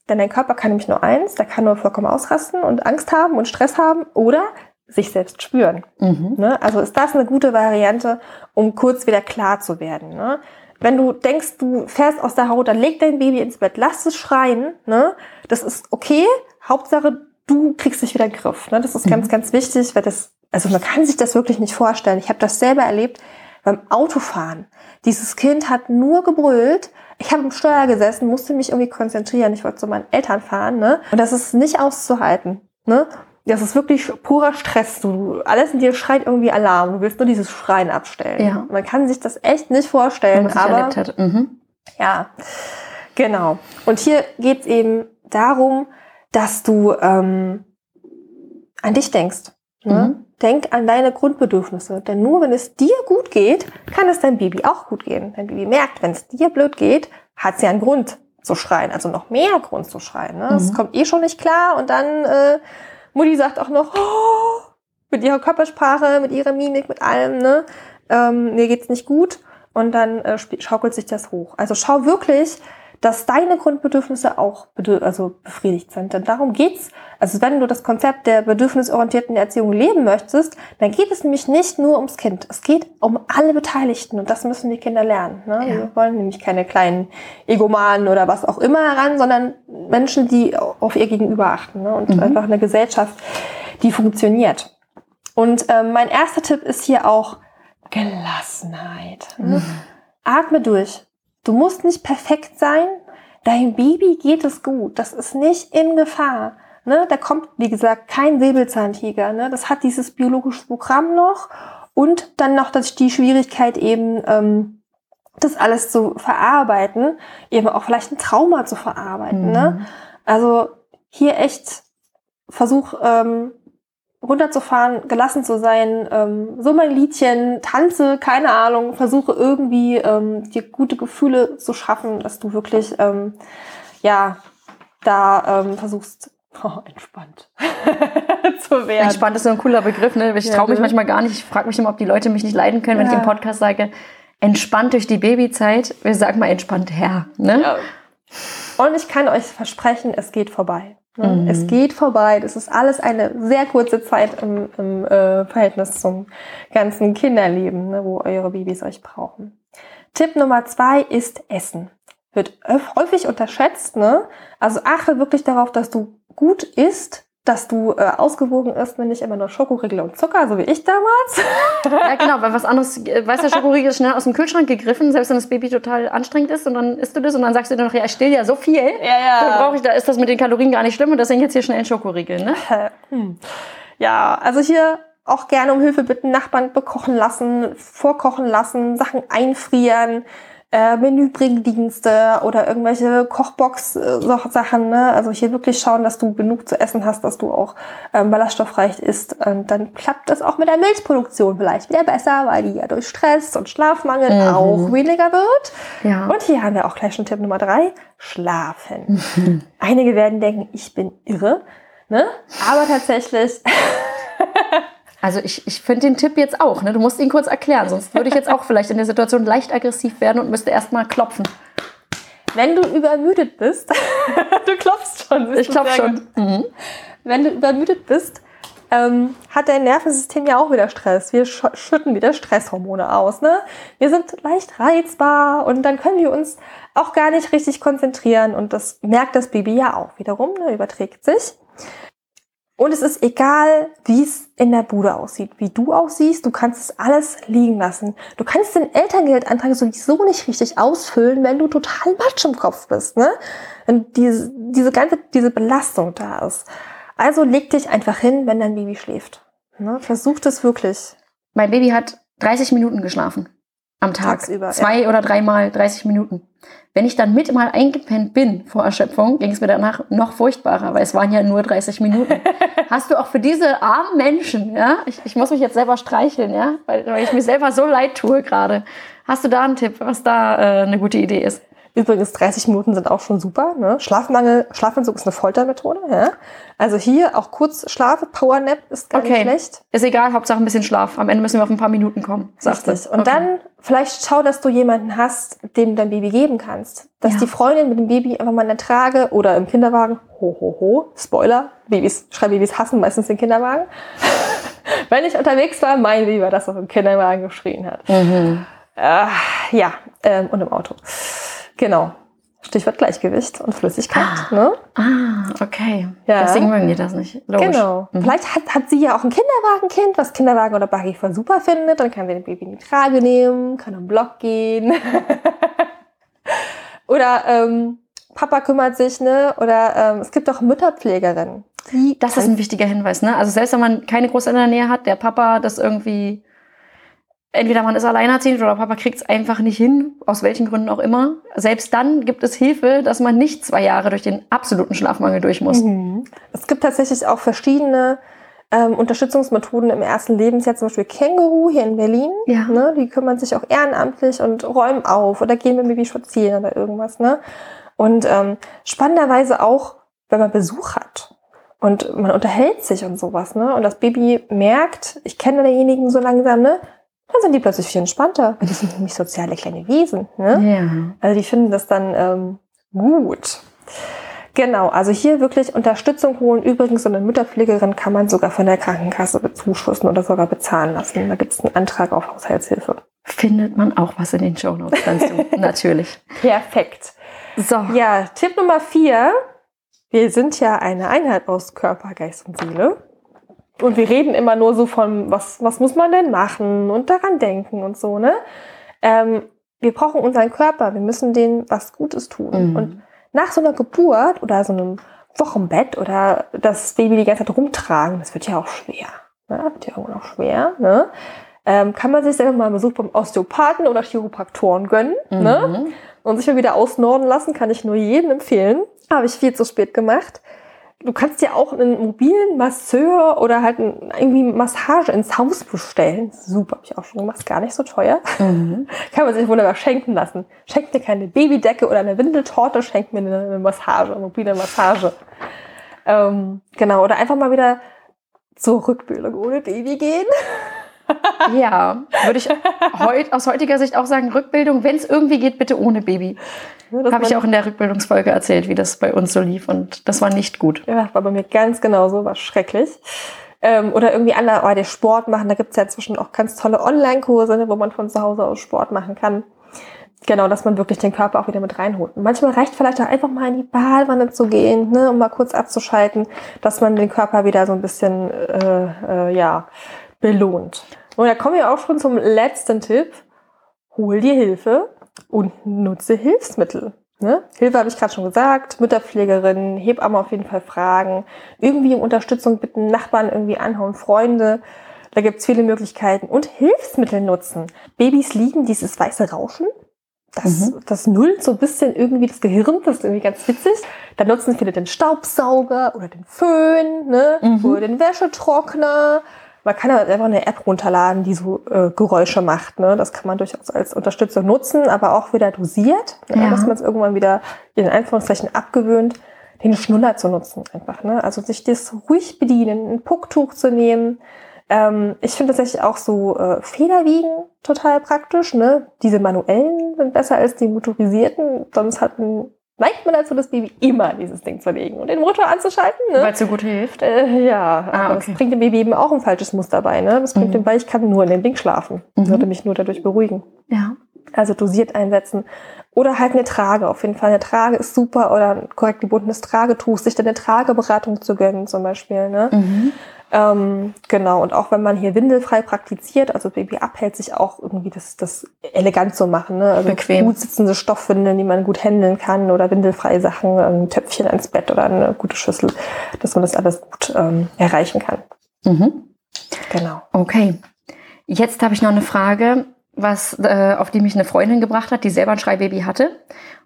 Denn dein Körper kann nämlich nur eins, der kann nur vollkommen ausrasten und Angst haben und Stress haben oder sich selbst spüren. Mhm. Ne? Also ist das eine gute Variante, um kurz wieder klar zu werden. Ne? Wenn du denkst, du fährst aus der Haut, dann leg dein Baby ins Bett, lass es schreien. Ne? Das ist okay. Hauptsache, du kriegst dich wieder in den Griff. Ne? Das ist mhm. ganz, ganz wichtig, weil das, also man kann sich das wirklich nicht vorstellen. Ich habe das selber erlebt beim Autofahren. Dieses Kind hat nur gebrüllt, ich habe im Steuer gesessen, musste mich irgendwie konzentrieren. Ich wollte zu meinen Eltern fahren, ne? Und das ist nicht auszuhalten, ne? Das ist wirklich purer Stress. Du, alles in dir schreit irgendwie Alarm. Du willst nur dieses Schreien abstellen. Ja. Man kann sich das echt nicht vorstellen, man aber hat. Mhm. ja, genau. Und hier geht's eben darum, dass du ähm, an dich denkst. Ne? Mhm. Denk an deine Grundbedürfnisse. Denn nur wenn es dir gut geht, kann es deinem Baby auch gut gehen. Dein Baby merkt, wenn es dir blöd geht, hat sie einen Grund zu schreien. Also noch mehr Grund zu schreien. Ne? Es mhm. kommt eh schon nicht klar und dann äh, Mutti sagt auch noch, oh, mit ihrer Körpersprache, mit ihrer Mimik, mit allem, ne? Ähm, mir geht's nicht gut. Und dann äh, schaukelt sich das hoch. Also schau wirklich, dass deine Grundbedürfnisse auch also befriedigt sind. Denn darum geht's. Also wenn du das Konzept der bedürfnisorientierten Erziehung leben möchtest, dann geht es nämlich nicht nur ums Kind. Es geht um alle Beteiligten und das müssen die Kinder lernen. Ne? Ja. Wir wollen nämlich keine kleinen Egomanen oder was auch immer heran, sondern Menschen, die auf ihr Gegenüber achten ne? und mhm. einfach eine Gesellschaft, die funktioniert. Und ähm, mein erster Tipp ist hier auch Gelassenheit. Ne? Mhm. Atme durch. Du musst nicht perfekt sein. Dein Baby geht es gut. Das ist nicht in Gefahr. Ne? Da kommt, wie gesagt, kein Säbelzahntiger. Ne? Das hat dieses biologische Programm noch. Und dann noch das, die Schwierigkeit eben, ähm, das alles zu verarbeiten, eben auch vielleicht ein Trauma zu verarbeiten. Ne? Mhm. Ne? Also hier echt versuch ähm, runterzufahren, gelassen zu sein, ähm, so mein Liedchen, tanze, keine Ahnung, versuche irgendwie ähm, dir gute Gefühle zu schaffen, dass du wirklich ähm, ja da ähm, versuchst oh, entspannt zu werden. Entspannt ist so ein cooler Begriff, ne? Ich traue mich manchmal gar nicht. Ich frage mich immer, ob die Leute mich nicht leiden können, wenn ja. ich im Podcast sage, entspannt durch die Babyzeit. Wir sagen mal entspannt her. Ne? Ja. Und ich kann euch versprechen, es geht vorbei. Ne? Mhm. Es geht vorbei. Das ist alles eine sehr kurze Zeit im, im äh, Verhältnis zum ganzen Kinderleben, ne, wo eure Babys euch brauchen. Tipp Nummer zwei ist Essen. Wird häufig unterschätzt. Ne? Also achte wirklich darauf, dass du gut isst, dass du äh, ausgewogen isst, wenn nicht immer nur Schokoriegel und Zucker, so wie ich damals. ja, genau, weil was anderes, äh, weißt du, Schokoriegel ist schnell aus dem Kühlschrank gegriffen, selbst wenn das Baby total anstrengend ist und dann isst du das und dann sagst du dir noch, ja, ich still ja so viel. Ja, ja. Brauche ich, da ist das mit den Kalorien gar nicht schlimm und deswegen jetzt hier schnell ein Schokoriegel, ne? hm. Ja, also hier auch gerne um Hilfe bitten, Nachbarn bekochen lassen, vorkochen lassen, Sachen einfrieren, äh, Menübringdienste oder irgendwelche Kochbox-Sachen. Ne? Also hier wirklich schauen, dass du genug zu essen hast, dass du auch ähm, ballaststoffreich isst. Und dann klappt das auch mit der Milchproduktion vielleicht wieder besser, weil die ja durch Stress und Schlafmangel mhm. auch weniger wird. Ja. Und hier haben wir auch gleich schon Tipp Nummer drei, schlafen. Mhm. Einige werden denken, ich bin irre. Ne? Aber tatsächlich Also ich, ich finde den Tipp jetzt auch. Ne? Du musst ihn kurz erklären, sonst würde ich jetzt auch vielleicht in der Situation leicht aggressiv werden und müsste erstmal klopfen. Wenn du übermüdet bist, du klopfst schon. Ich klopf schon. Mhm. Wenn du übermüdet bist, ähm, hat dein Nervensystem ja auch wieder Stress. Wir sch schütten wieder Stresshormone aus. Ne? Wir sind leicht reizbar und dann können wir uns auch gar nicht richtig konzentrieren und das merkt das Baby ja auch wiederum, ne? überträgt sich. Und es ist egal, wie es in der Bude aussieht, wie du aussiehst, du kannst es alles liegen lassen. Du kannst den Elterngeldantrag sowieso nicht richtig ausfüllen, wenn du total matsch im Kopf bist, ne? Wenn diese, diese ganze, diese Belastung da ist. Also leg dich einfach hin, wenn dein Baby schläft. Ne? Versuch das wirklich. Mein Baby hat 30 Minuten geschlafen am Tag. Tagsüber, Zwei ja. oder dreimal 30 Minuten. Wenn ich dann mit mal eingepennt bin vor Erschöpfung, ging es mir danach noch furchtbarer, weil es waren ja nur 30 Minuten. Hast du auch für diese armen Menschen, ja, ich, ich muss mich jetzt selber streicheln, ja, weil, weil ich mir selber so leid tue gerade. Hast du da einen Tipp, was da äh, eine gute Idee ist? Übrigens, 30 Minuten sind auch schon super. Ne? Schlafmangel, Schlafentzug ist eine Foltermethode. Ja? Also hier auch kurz Schlaf, Powernap ist gar okay. nicht schlecht. Ist egal, Hauptsache ein bisschen Schlaf. Am Ende müssen wir auf ein paar Minuten kommen. Richtig. Und okay. dann vielleicht schau, dass du jemanden hast, dem du dein Baby geben kannst. Dass ja. die Freundin mit dem Baby einfach mal in der Trage oder im Kinderwagen, ho, ho, ho, Spoiler, Babys, Schreibabys hassen meistens den Kinderwagen. Wenn ich unterwegs war, mein Baby war das, was im Kinderwagen geschrien hat. Mhm. Äh, ja, ähm, und im Auto. Genau. Stichwort Gleichgewicht und Flüssigkeit. Ah, ne? ah okay. Ja. Deswegen mögen die das nicht. Logisch. Genau. Mhm. Vielleicht hat, hat sie ja auch ein Kinderwagenkind, was Kinderwagen oder Buggy voll super findet. Dann kann sie den Baby in die Trage nehmen, kann am Block gehen. oder ähm, Papa kümmert sich, ne? Oder ähm, es gibt auch Mütterpflegerinnen. Das ist ein wichtiger Hinweis, ne? Also selbst wenn man keine Großeltern in der Nähe hat, der Papa das irgendwie entweder man ist alleinerziehend oder Papa kriegt es einfach nicht hin, aus welchen Gründen auch immer. Selbst dann gibt es Hilfe, dass man nicht zwei Jahre durch den absoluten Schlafmangel durch muss. Mhm. Es gibt tatsächlich auch verschiedene ähm, Unterstützungsmethoden im ersten Lebensjahr, zum Beispiel Känguru hier in Berlin. Ja. Ne, die kümmern sich auch ehrenamtlich und räumen auf oder gehen mit dem Baby spazieren oder irgendwas. Ne? Und ähm, spannenderweise auch, wenn man Besuch hat und man unterhält sich und sowas, ne? Und das Baby merkt, ich kenne denjenigen so langsam, ne? Dann sind die plötzlich viel entspannter. Die sind nämlich soziale kleine Wesen. Ne? Ja. Also die finden das dann ähm, gut. Genau, also hier wirklich Unterstützung holen. Übrigens, so eine Mütterpflegerin kann man sogar von der Krankenkasse bezuschussen oder sogar bezahlen lassen. Da gibt es einen Antrag auf Haushaltshilfe. Findet man auch was in den Show Notes dazu. Natürlich. Perfekt. So. Ja, Tipp Nummer vier. Wir sind ja eine Einheit aus Körper, Geist und Seele. Und wir reden immer nur so von, was, was muss man denn machen und daran denken und so, ne? Ähm, wir brauchen unseren Körper, wir müssen denen was Gutes tun. Mhm. Und nach so einer Geburt oder so einem Wochenbett oder das Baby die ganze Zeit rumtragen, das wird ja auch schwer. Ne? Wird ja irgendwann auch schwer, ne? Ähm, kann man sich selber mal einen Besuch beim Osteopathen oder Chiropraktoren gönnen, ne? mhm. ne? Und sich mal wieder ausnorden lassen, kann ich nur jedem empfehlen. Habe ich viel zu spät gemacht du kannst dir auch einen mobilen Masseur oder halt irgendwie Massage ins Haus bestellen. Super, habe ich auch schon gemacht, gar nicht so teuer. Mhm. Kann man sich wunderbar schenken lassen. Schenkt mir keine Babydecke oder eine Windeltorte, schenkt mir eine Massage, eine mobile Massage. Ähm, genau, oder einfach mal wieder zur Rückbildung ohne Baby gehen. ja, würde ich heut, aus heutiger Sicht auch sagen, Rückbildung, wenn es irgendwie geht, bitte ohne Baby. Ja, Habe ich auch in der Rückbildungsfolge erzählt, wie das bei uns so lief und das war nicht gut. Ja, war bei mir ganz genauso, war schrecklich. Ähm, oder irgendwie anderweitig Sport machen, da gibt es ja inzwischen auch ganz tolle Online-Kurse, ne, wo man von zu Hause aus Sport machen kann. genau, dass man wirklich den Körper auch wieder mit reinholt. Und manchmal reicht vielleicht auch einfach mal in die Badewanne zu gehen, ne, um mal kurz abzuschalten, dass man den Körper wieder so ein bisschen, äh, äh, ja, belohnt. Und da kommen wir auch schon zum letzten Tipp. Hol dir Hilfe und nutze Hilfsmittel. Ne? Hilfe habe ich gerade schon gesagt, Mütterpflegerin, Hebamme auf jeden Fall fragen, irgendwie um Unterstützung bitten, Nachbarn irgendwie anhauen, Freunde. Da gibt's viele Möglichkeiten. Und Hilfsmittel nutzen. Babys lieben dieses weiße Rauschen. Das, mhm. das nullt so ein bisschen irgendwie das Gehirn, das ist irgendwie ganz witzig. Da nutzen viele den Staubsauger oder den Föhn, ne? Mhm. oder den Wäschetrockner. Man kann halt einfach eine App runterladen, die so äh, Geräusche macht. Ne? Das kann man durchaus als Unterstützung nutzen, aber auch wieder dosiert, ne? ja. dass man es irgendwann wieder in Anführungszeichen abgewöhnt, den Schnuller zu nutzen einfach. Ne? Also sich das ruhig bedienen, ein Pucktuch zu nehmen. Ähm, ich finde tatsächlich auch so äh, Federwiegen total praktisch. Ne? Diese manuellen sind besser als die motorisierten, sonst hat ein neigt man dazu, das Baby immer dieses Ding zu legen und den Motor anzuschalten. Ne? Weil es so gut hilft? Äh, ja, ah, aber okay. das bringt dem Baby eben auch ein falsches Muster bei. Ne? Das bringt mhm. dem bei, ich kann nur in dem Ding schlafen. Mhm. Würde mich nur dadurch beruhigen. Ja. Also dosiert einsetzen. Oder halt eine Trage. Auf jeden Fall eine Trage ist super. Oder ein korrekt gebundenes Tragetuch. Sich dann eine Trageberatung zu gönnen zum Beispiel. Ne? Mhm. Ähm, genau, und auch wenn man hier windelfrei praktiziert, also Baby abhält sich auch irgendwie das, das elegant zu machen. Ne? Also Bequem. gut sitzende Stoffwindeln, die man gut handeln kann oder windelfreie Sachen, ein Töpfchen ans Bett oder eine gute Schüssel, dass man das alles gut ähm, erreichen kann. Mhm. Genau. Okay. Jetzt habe ich noch eine Frage, was, äh, auf die mich eine Freundin gebracht hat, die selber ein Schreibaby hatte.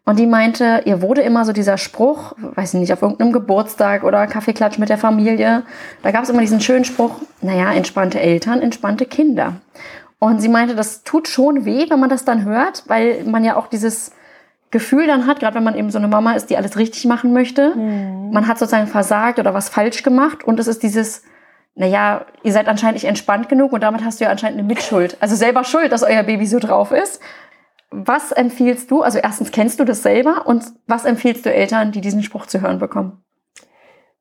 Und die meinte, ihr wurde immer so dieser Spruch, weiß ich nicht, auf irgendeinem Geburtstag oder Kaffeeklatsch mit der Familie, da gab es immer diesen schönen Spruch, naja, entspannte Eltern, entspannte Kinder. Und sie meinte, das tut schon weh, wenn man das dann hört, weil man ja auch dieses Gefühl dann hat, gerade wenn man eben so eine Mama ist, die alles richtig machen möchte. Mhm. Man hat sozusagen versagt oder was falsch gemacht und es ist dieses, naja, ihr seid anscheinend nicht entspannt genug und damit hast du ja anscheinend eine Mitschuld. Also selber schuld, dass euer Baby so drauf ist was empfiehlst du? Also erstens kennst du das selber und was empfiehlst du Eltern, die diesen Spruch zu hören bekommen?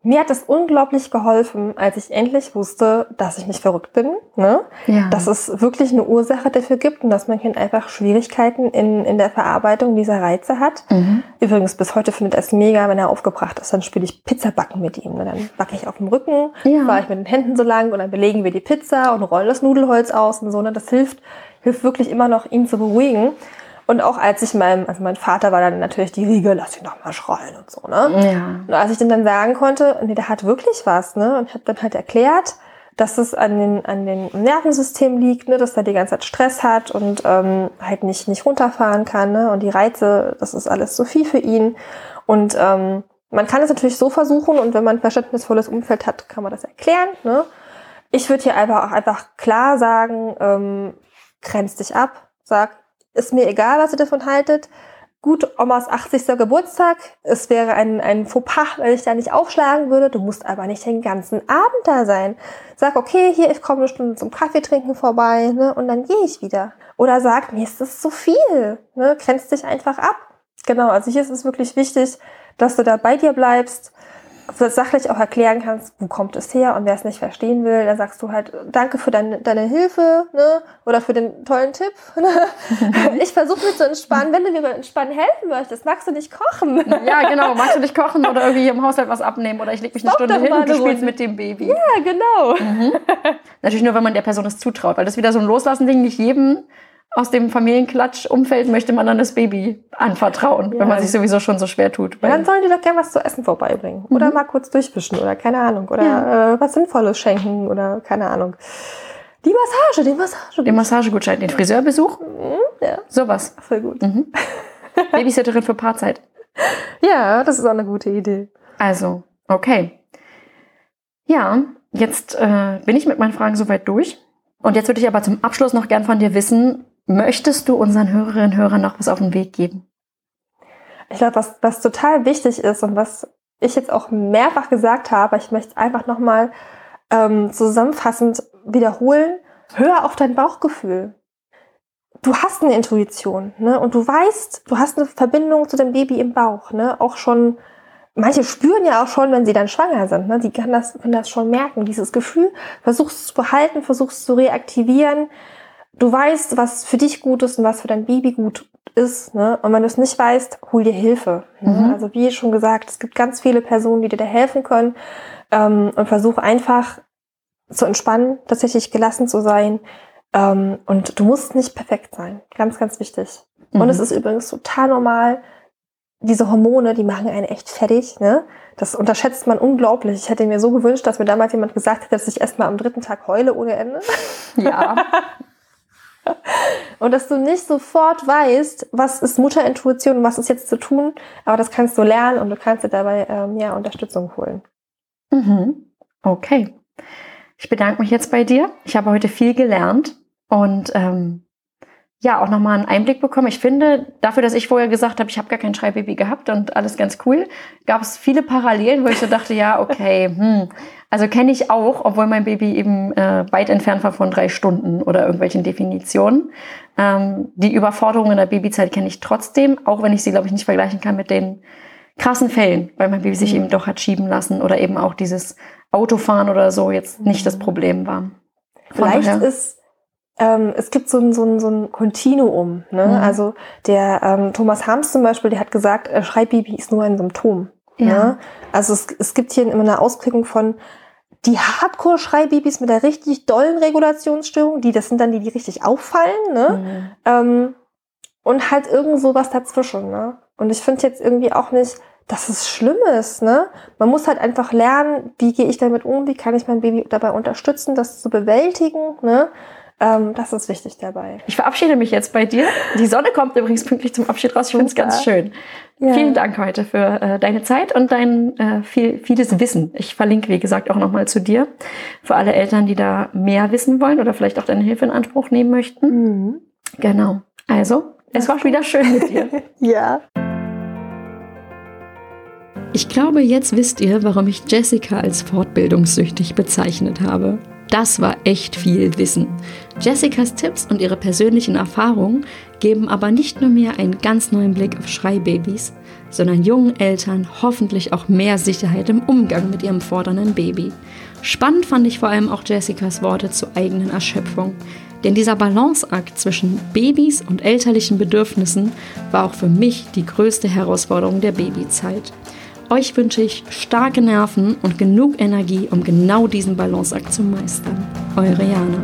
Mir hat es unglaublich geholfen, als ich endlich wusste, dass ich nicht verrückt bin, ne? ja. dass es wirklich eine Ursache dafür gibt und dass mein Kind einfach Schwierigkeiten in, in der Verarbeitung dieser Reize hat. Mhm. Übrigens, bis heute findet er es mega, wenn er aufgebracht ist. Dann spiele ich Pizzabacken mit ihm. Und dann backe ich auf dem Rücken, ja. fahre ich mit den Händen so lang und dann belegen wir die Pizza und rollen das Nudelholz aus und so. Ne? Das hilft, hilft wirklich immer noch, ihn zu beruhigen. Und auch als ich meinem, also mein Vater war dann natürlich die Riege, lass ihn doch mal schreien und so, ne? Ja. Und als ich dann dann sagen konnte, nee, der hat wirklich was, ne? Und ich habe dann halt erklärt, dass es an den, an den Nervensystem liegt, ne, dass er die ganze Zeit Stress hat und ähm, halt nicht, nicht runterfahren kann, ne? Und die Reize, das ist alles zu viel für ihn. Und ähm, man kann es natürlich so versuchen und wenn man ein verständnisvolles Umfeld hat, kann man das erklären. Ne? Ich würde hier einfach auch einfach klar sagen, ähm, grenz dich ab, sag, ist mir egal, was ihr davon haltet. Gut, Omas 80. Geburtstag. Es wäre ein, ein Fauxpas, wenn ich da nicht aufschlagen würde. Du musst aber nicht den ganzen Abend da sein. Sag, okay, hier, ich komme eine Stunde zum Kaffee trinken vorbei, ne, und dann gehe ich wieder. Oder sag, mir ist das zu viel, ne, grenzt dich einfach ab. Genau, also hier ist es wirklich wichtig, dass du da bei dir bleibst, sachlich auch erklären kannst, wo kommt es her und wer es nicht verstehen will, dann sagst du halt, danke für deine, deine Hilfe ne? oder für den tollen Tipp. Ne? ich versuche mich zu entspannen. Wenn du mir beim Entspannen helfen möchtest, magst du nicht kochen? ja, genau. Magst du nicht kochen oder irgendwie im Haushalt was abnehmen oder ich leg mich eine Stunde hin und du spielst mit dem Baby. Ja, genau. Mhm. Natürlich nur, wenn man der Person das zutraut, weil das ist wieder so ein Loslassen-Ding, nicht jedem aus dem Familienklatsch-Umfeld möchte man dann das Baby anvertrauen, ja. wenn man sich sowieso schon so schwer tut. Ja, dann sollen die doch gerne was zu essen vorbeibringen. Mhm. Oder mal kurz durchwischen oder keine Ahnung. Oder ja. äh, was Sinnvolles schenken oder keine Ahnung. Die Massage, die Massage. Den Massagegutschein, den Friseurbesuch. Mhm, ja. Sowas. Voll gut. Mhm. Babysitterin für Paarzeit. Ja, das ist auch eine gute Idee. Also, okay. Ja, jetzt äh, bin ich mit meinen Fragen soweit durch. Und jetzt würde ich aber zum Abschluss noch gern von dir wissen, Möchtest du unseren Hörerinnen und Hörern noch was auf den Weg geben? Ich glaube, was, was total wichtig ist und was ich jetzt auch mehrfach gesagt habe, ich möchte einfach nochmal ähm, zusammenfassend wiederholen, hör auf dein Bauchgefühl. Du hast eine Intuition, ne? Und du weißt, du hast eine Verbindung zu dem Baby im Bauch, ne? Auch schon, manche spüren ja auch schon, wenn sie dann schwanger sind, ne? Die können das, können das schon merken, dieses Gefühl. Versuchst es zu behalten, versuchst es zu reaktivieren du weißt, was für dich gut ist und was für dein Baby gut ist. Ne? Und wenn du es nicht weißt, hol dir Hilfe. Ne? Mhm. Also wie schon gesagt, es gibt ganz viele Personen, die dir da helfen können. Ähm, und versuch einfach zu entspannen, tatsächlich gelassen zu sein. Ähm, und du musst nicht perfekt sein. Ganz, ganz wichtig. Und Mhm. es ist übrigens total normal, diese Hormone, die machen einen echt fertig. Ne? Das unterschätzt man unglaublich. Ich hätte mir so gewünscht, dass mir damals jemand gesagt hätte, dass ich erstmal am dritten Tag heule ohne Ende. Ja. Und dass du nicht sofort weißt, was ist Mutterintuition und was ist jetzt zu tun. Aber das kannst du lernen und du kannst dir dabei ähm, ja, Unterstützung holen. Mhm. Okay. Ich bedanke mich jetzt bei dir. Ich habe heute viel gelernt und ähm, ja, auch nochmal einen Einblick bekommen. Ich finde, dafür, dass ich vorher gesagt habe, ich habe gar kein Schreibbaby gehabt und alles ganz cool, gab es viele Parallelen, wo ich so dachte, ja, okay, hm, also kenne ich auch, obwohl mein Baby eben äh, weit entfernt war von drei Stunden oder irgendwelchen Definitionen. Ähm, die Überforderung in der Babyzeit kenne ich trotzdem, auch wenn ich sie, glaube ich, nicht vergleichen kann mit den krassen Fällen, weil mein Baby sich Mhm. eben doch hat schieben lassen oder eben auch dieses Autofahren oder so jetzt nicht das Problem war. Von Vielleicht daher- ist, ähm, es gibt so ein, so ein, so ein Kontinuum. Ne? Mhm. Also der ähm, Thomas Harms zum Beispiel, der hat gesagt, äh, Schreibbaby ist nur ein Symptom. Ja. Ne? Also es, es gibt hier immer eine Ausprägung von die Hardcore-Schreibabys mit der richtig dollen Regulationsstörung, die, das sind dann die, die richtig auffallen, ne? Mhm. Ähm, und halt irgend so was dazwischen, ne? Und ich finde jetzt irgendwie auch nicht, dass es schlimm ist, ne? Man muss halt einfach lernen, wie gehe ich damit um, wie kann ich mein Baby dabei unterstützen, das zu bewältigen, ne? Ähm, das ist wichtig dabei. Ich verabschiede mich jetzt bei dir. Die Sonne kommt übrigens pünktlich zum Abschied raus. Ich finde es ganz schön. Ja. Vielen Dank heute für äh, deine Zeit und dein äh, viel, vieles Wissen. Ich verlinke, wie gesagt, auch nochmal zu dir. Für alle Eltern, die da mehr wissen wollen oder vielleicht auch deine Hilfe in Anspruch nehmen möchten. Mhm. Genau. Also, es war wieder schön mit dir. Ja. Ich glaube, jetzt wisst ihr, warum ich Jessica als fortbildungssüchtig bezeichnet habe. Das war echt viel Wissen. Jessicas Tipps und ihre persönlichen Erfahrungen geben aber nicht nur mir einen ganz neuen Blick auf Schreibabys, sondern jungen Eltern hoffentlich auch mehr Sicherheit im Umgang mit ihrem fordernden Baby. Spannend fand ich vor allem auch Jessicas Worte zur eigenen Erschöpfung. Denn dieser Balanceakt zwischen Babys und elterlichen Bedürfnissen war auch für mich die größte Herausforderung der Babyzeit. Euch wünsche ich starke Nerven und genug Energie, um genau diesen Balanceakt zu meistern. Eure Jana.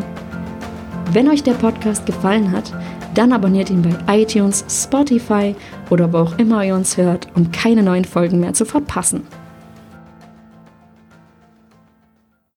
Wenn euch der Podcast gefallen hat, dann abonniert ihn bei iTunes, Spotify oder wo auch immer ihr uns hört, um keine neuen Folgen mehr zu verpassen.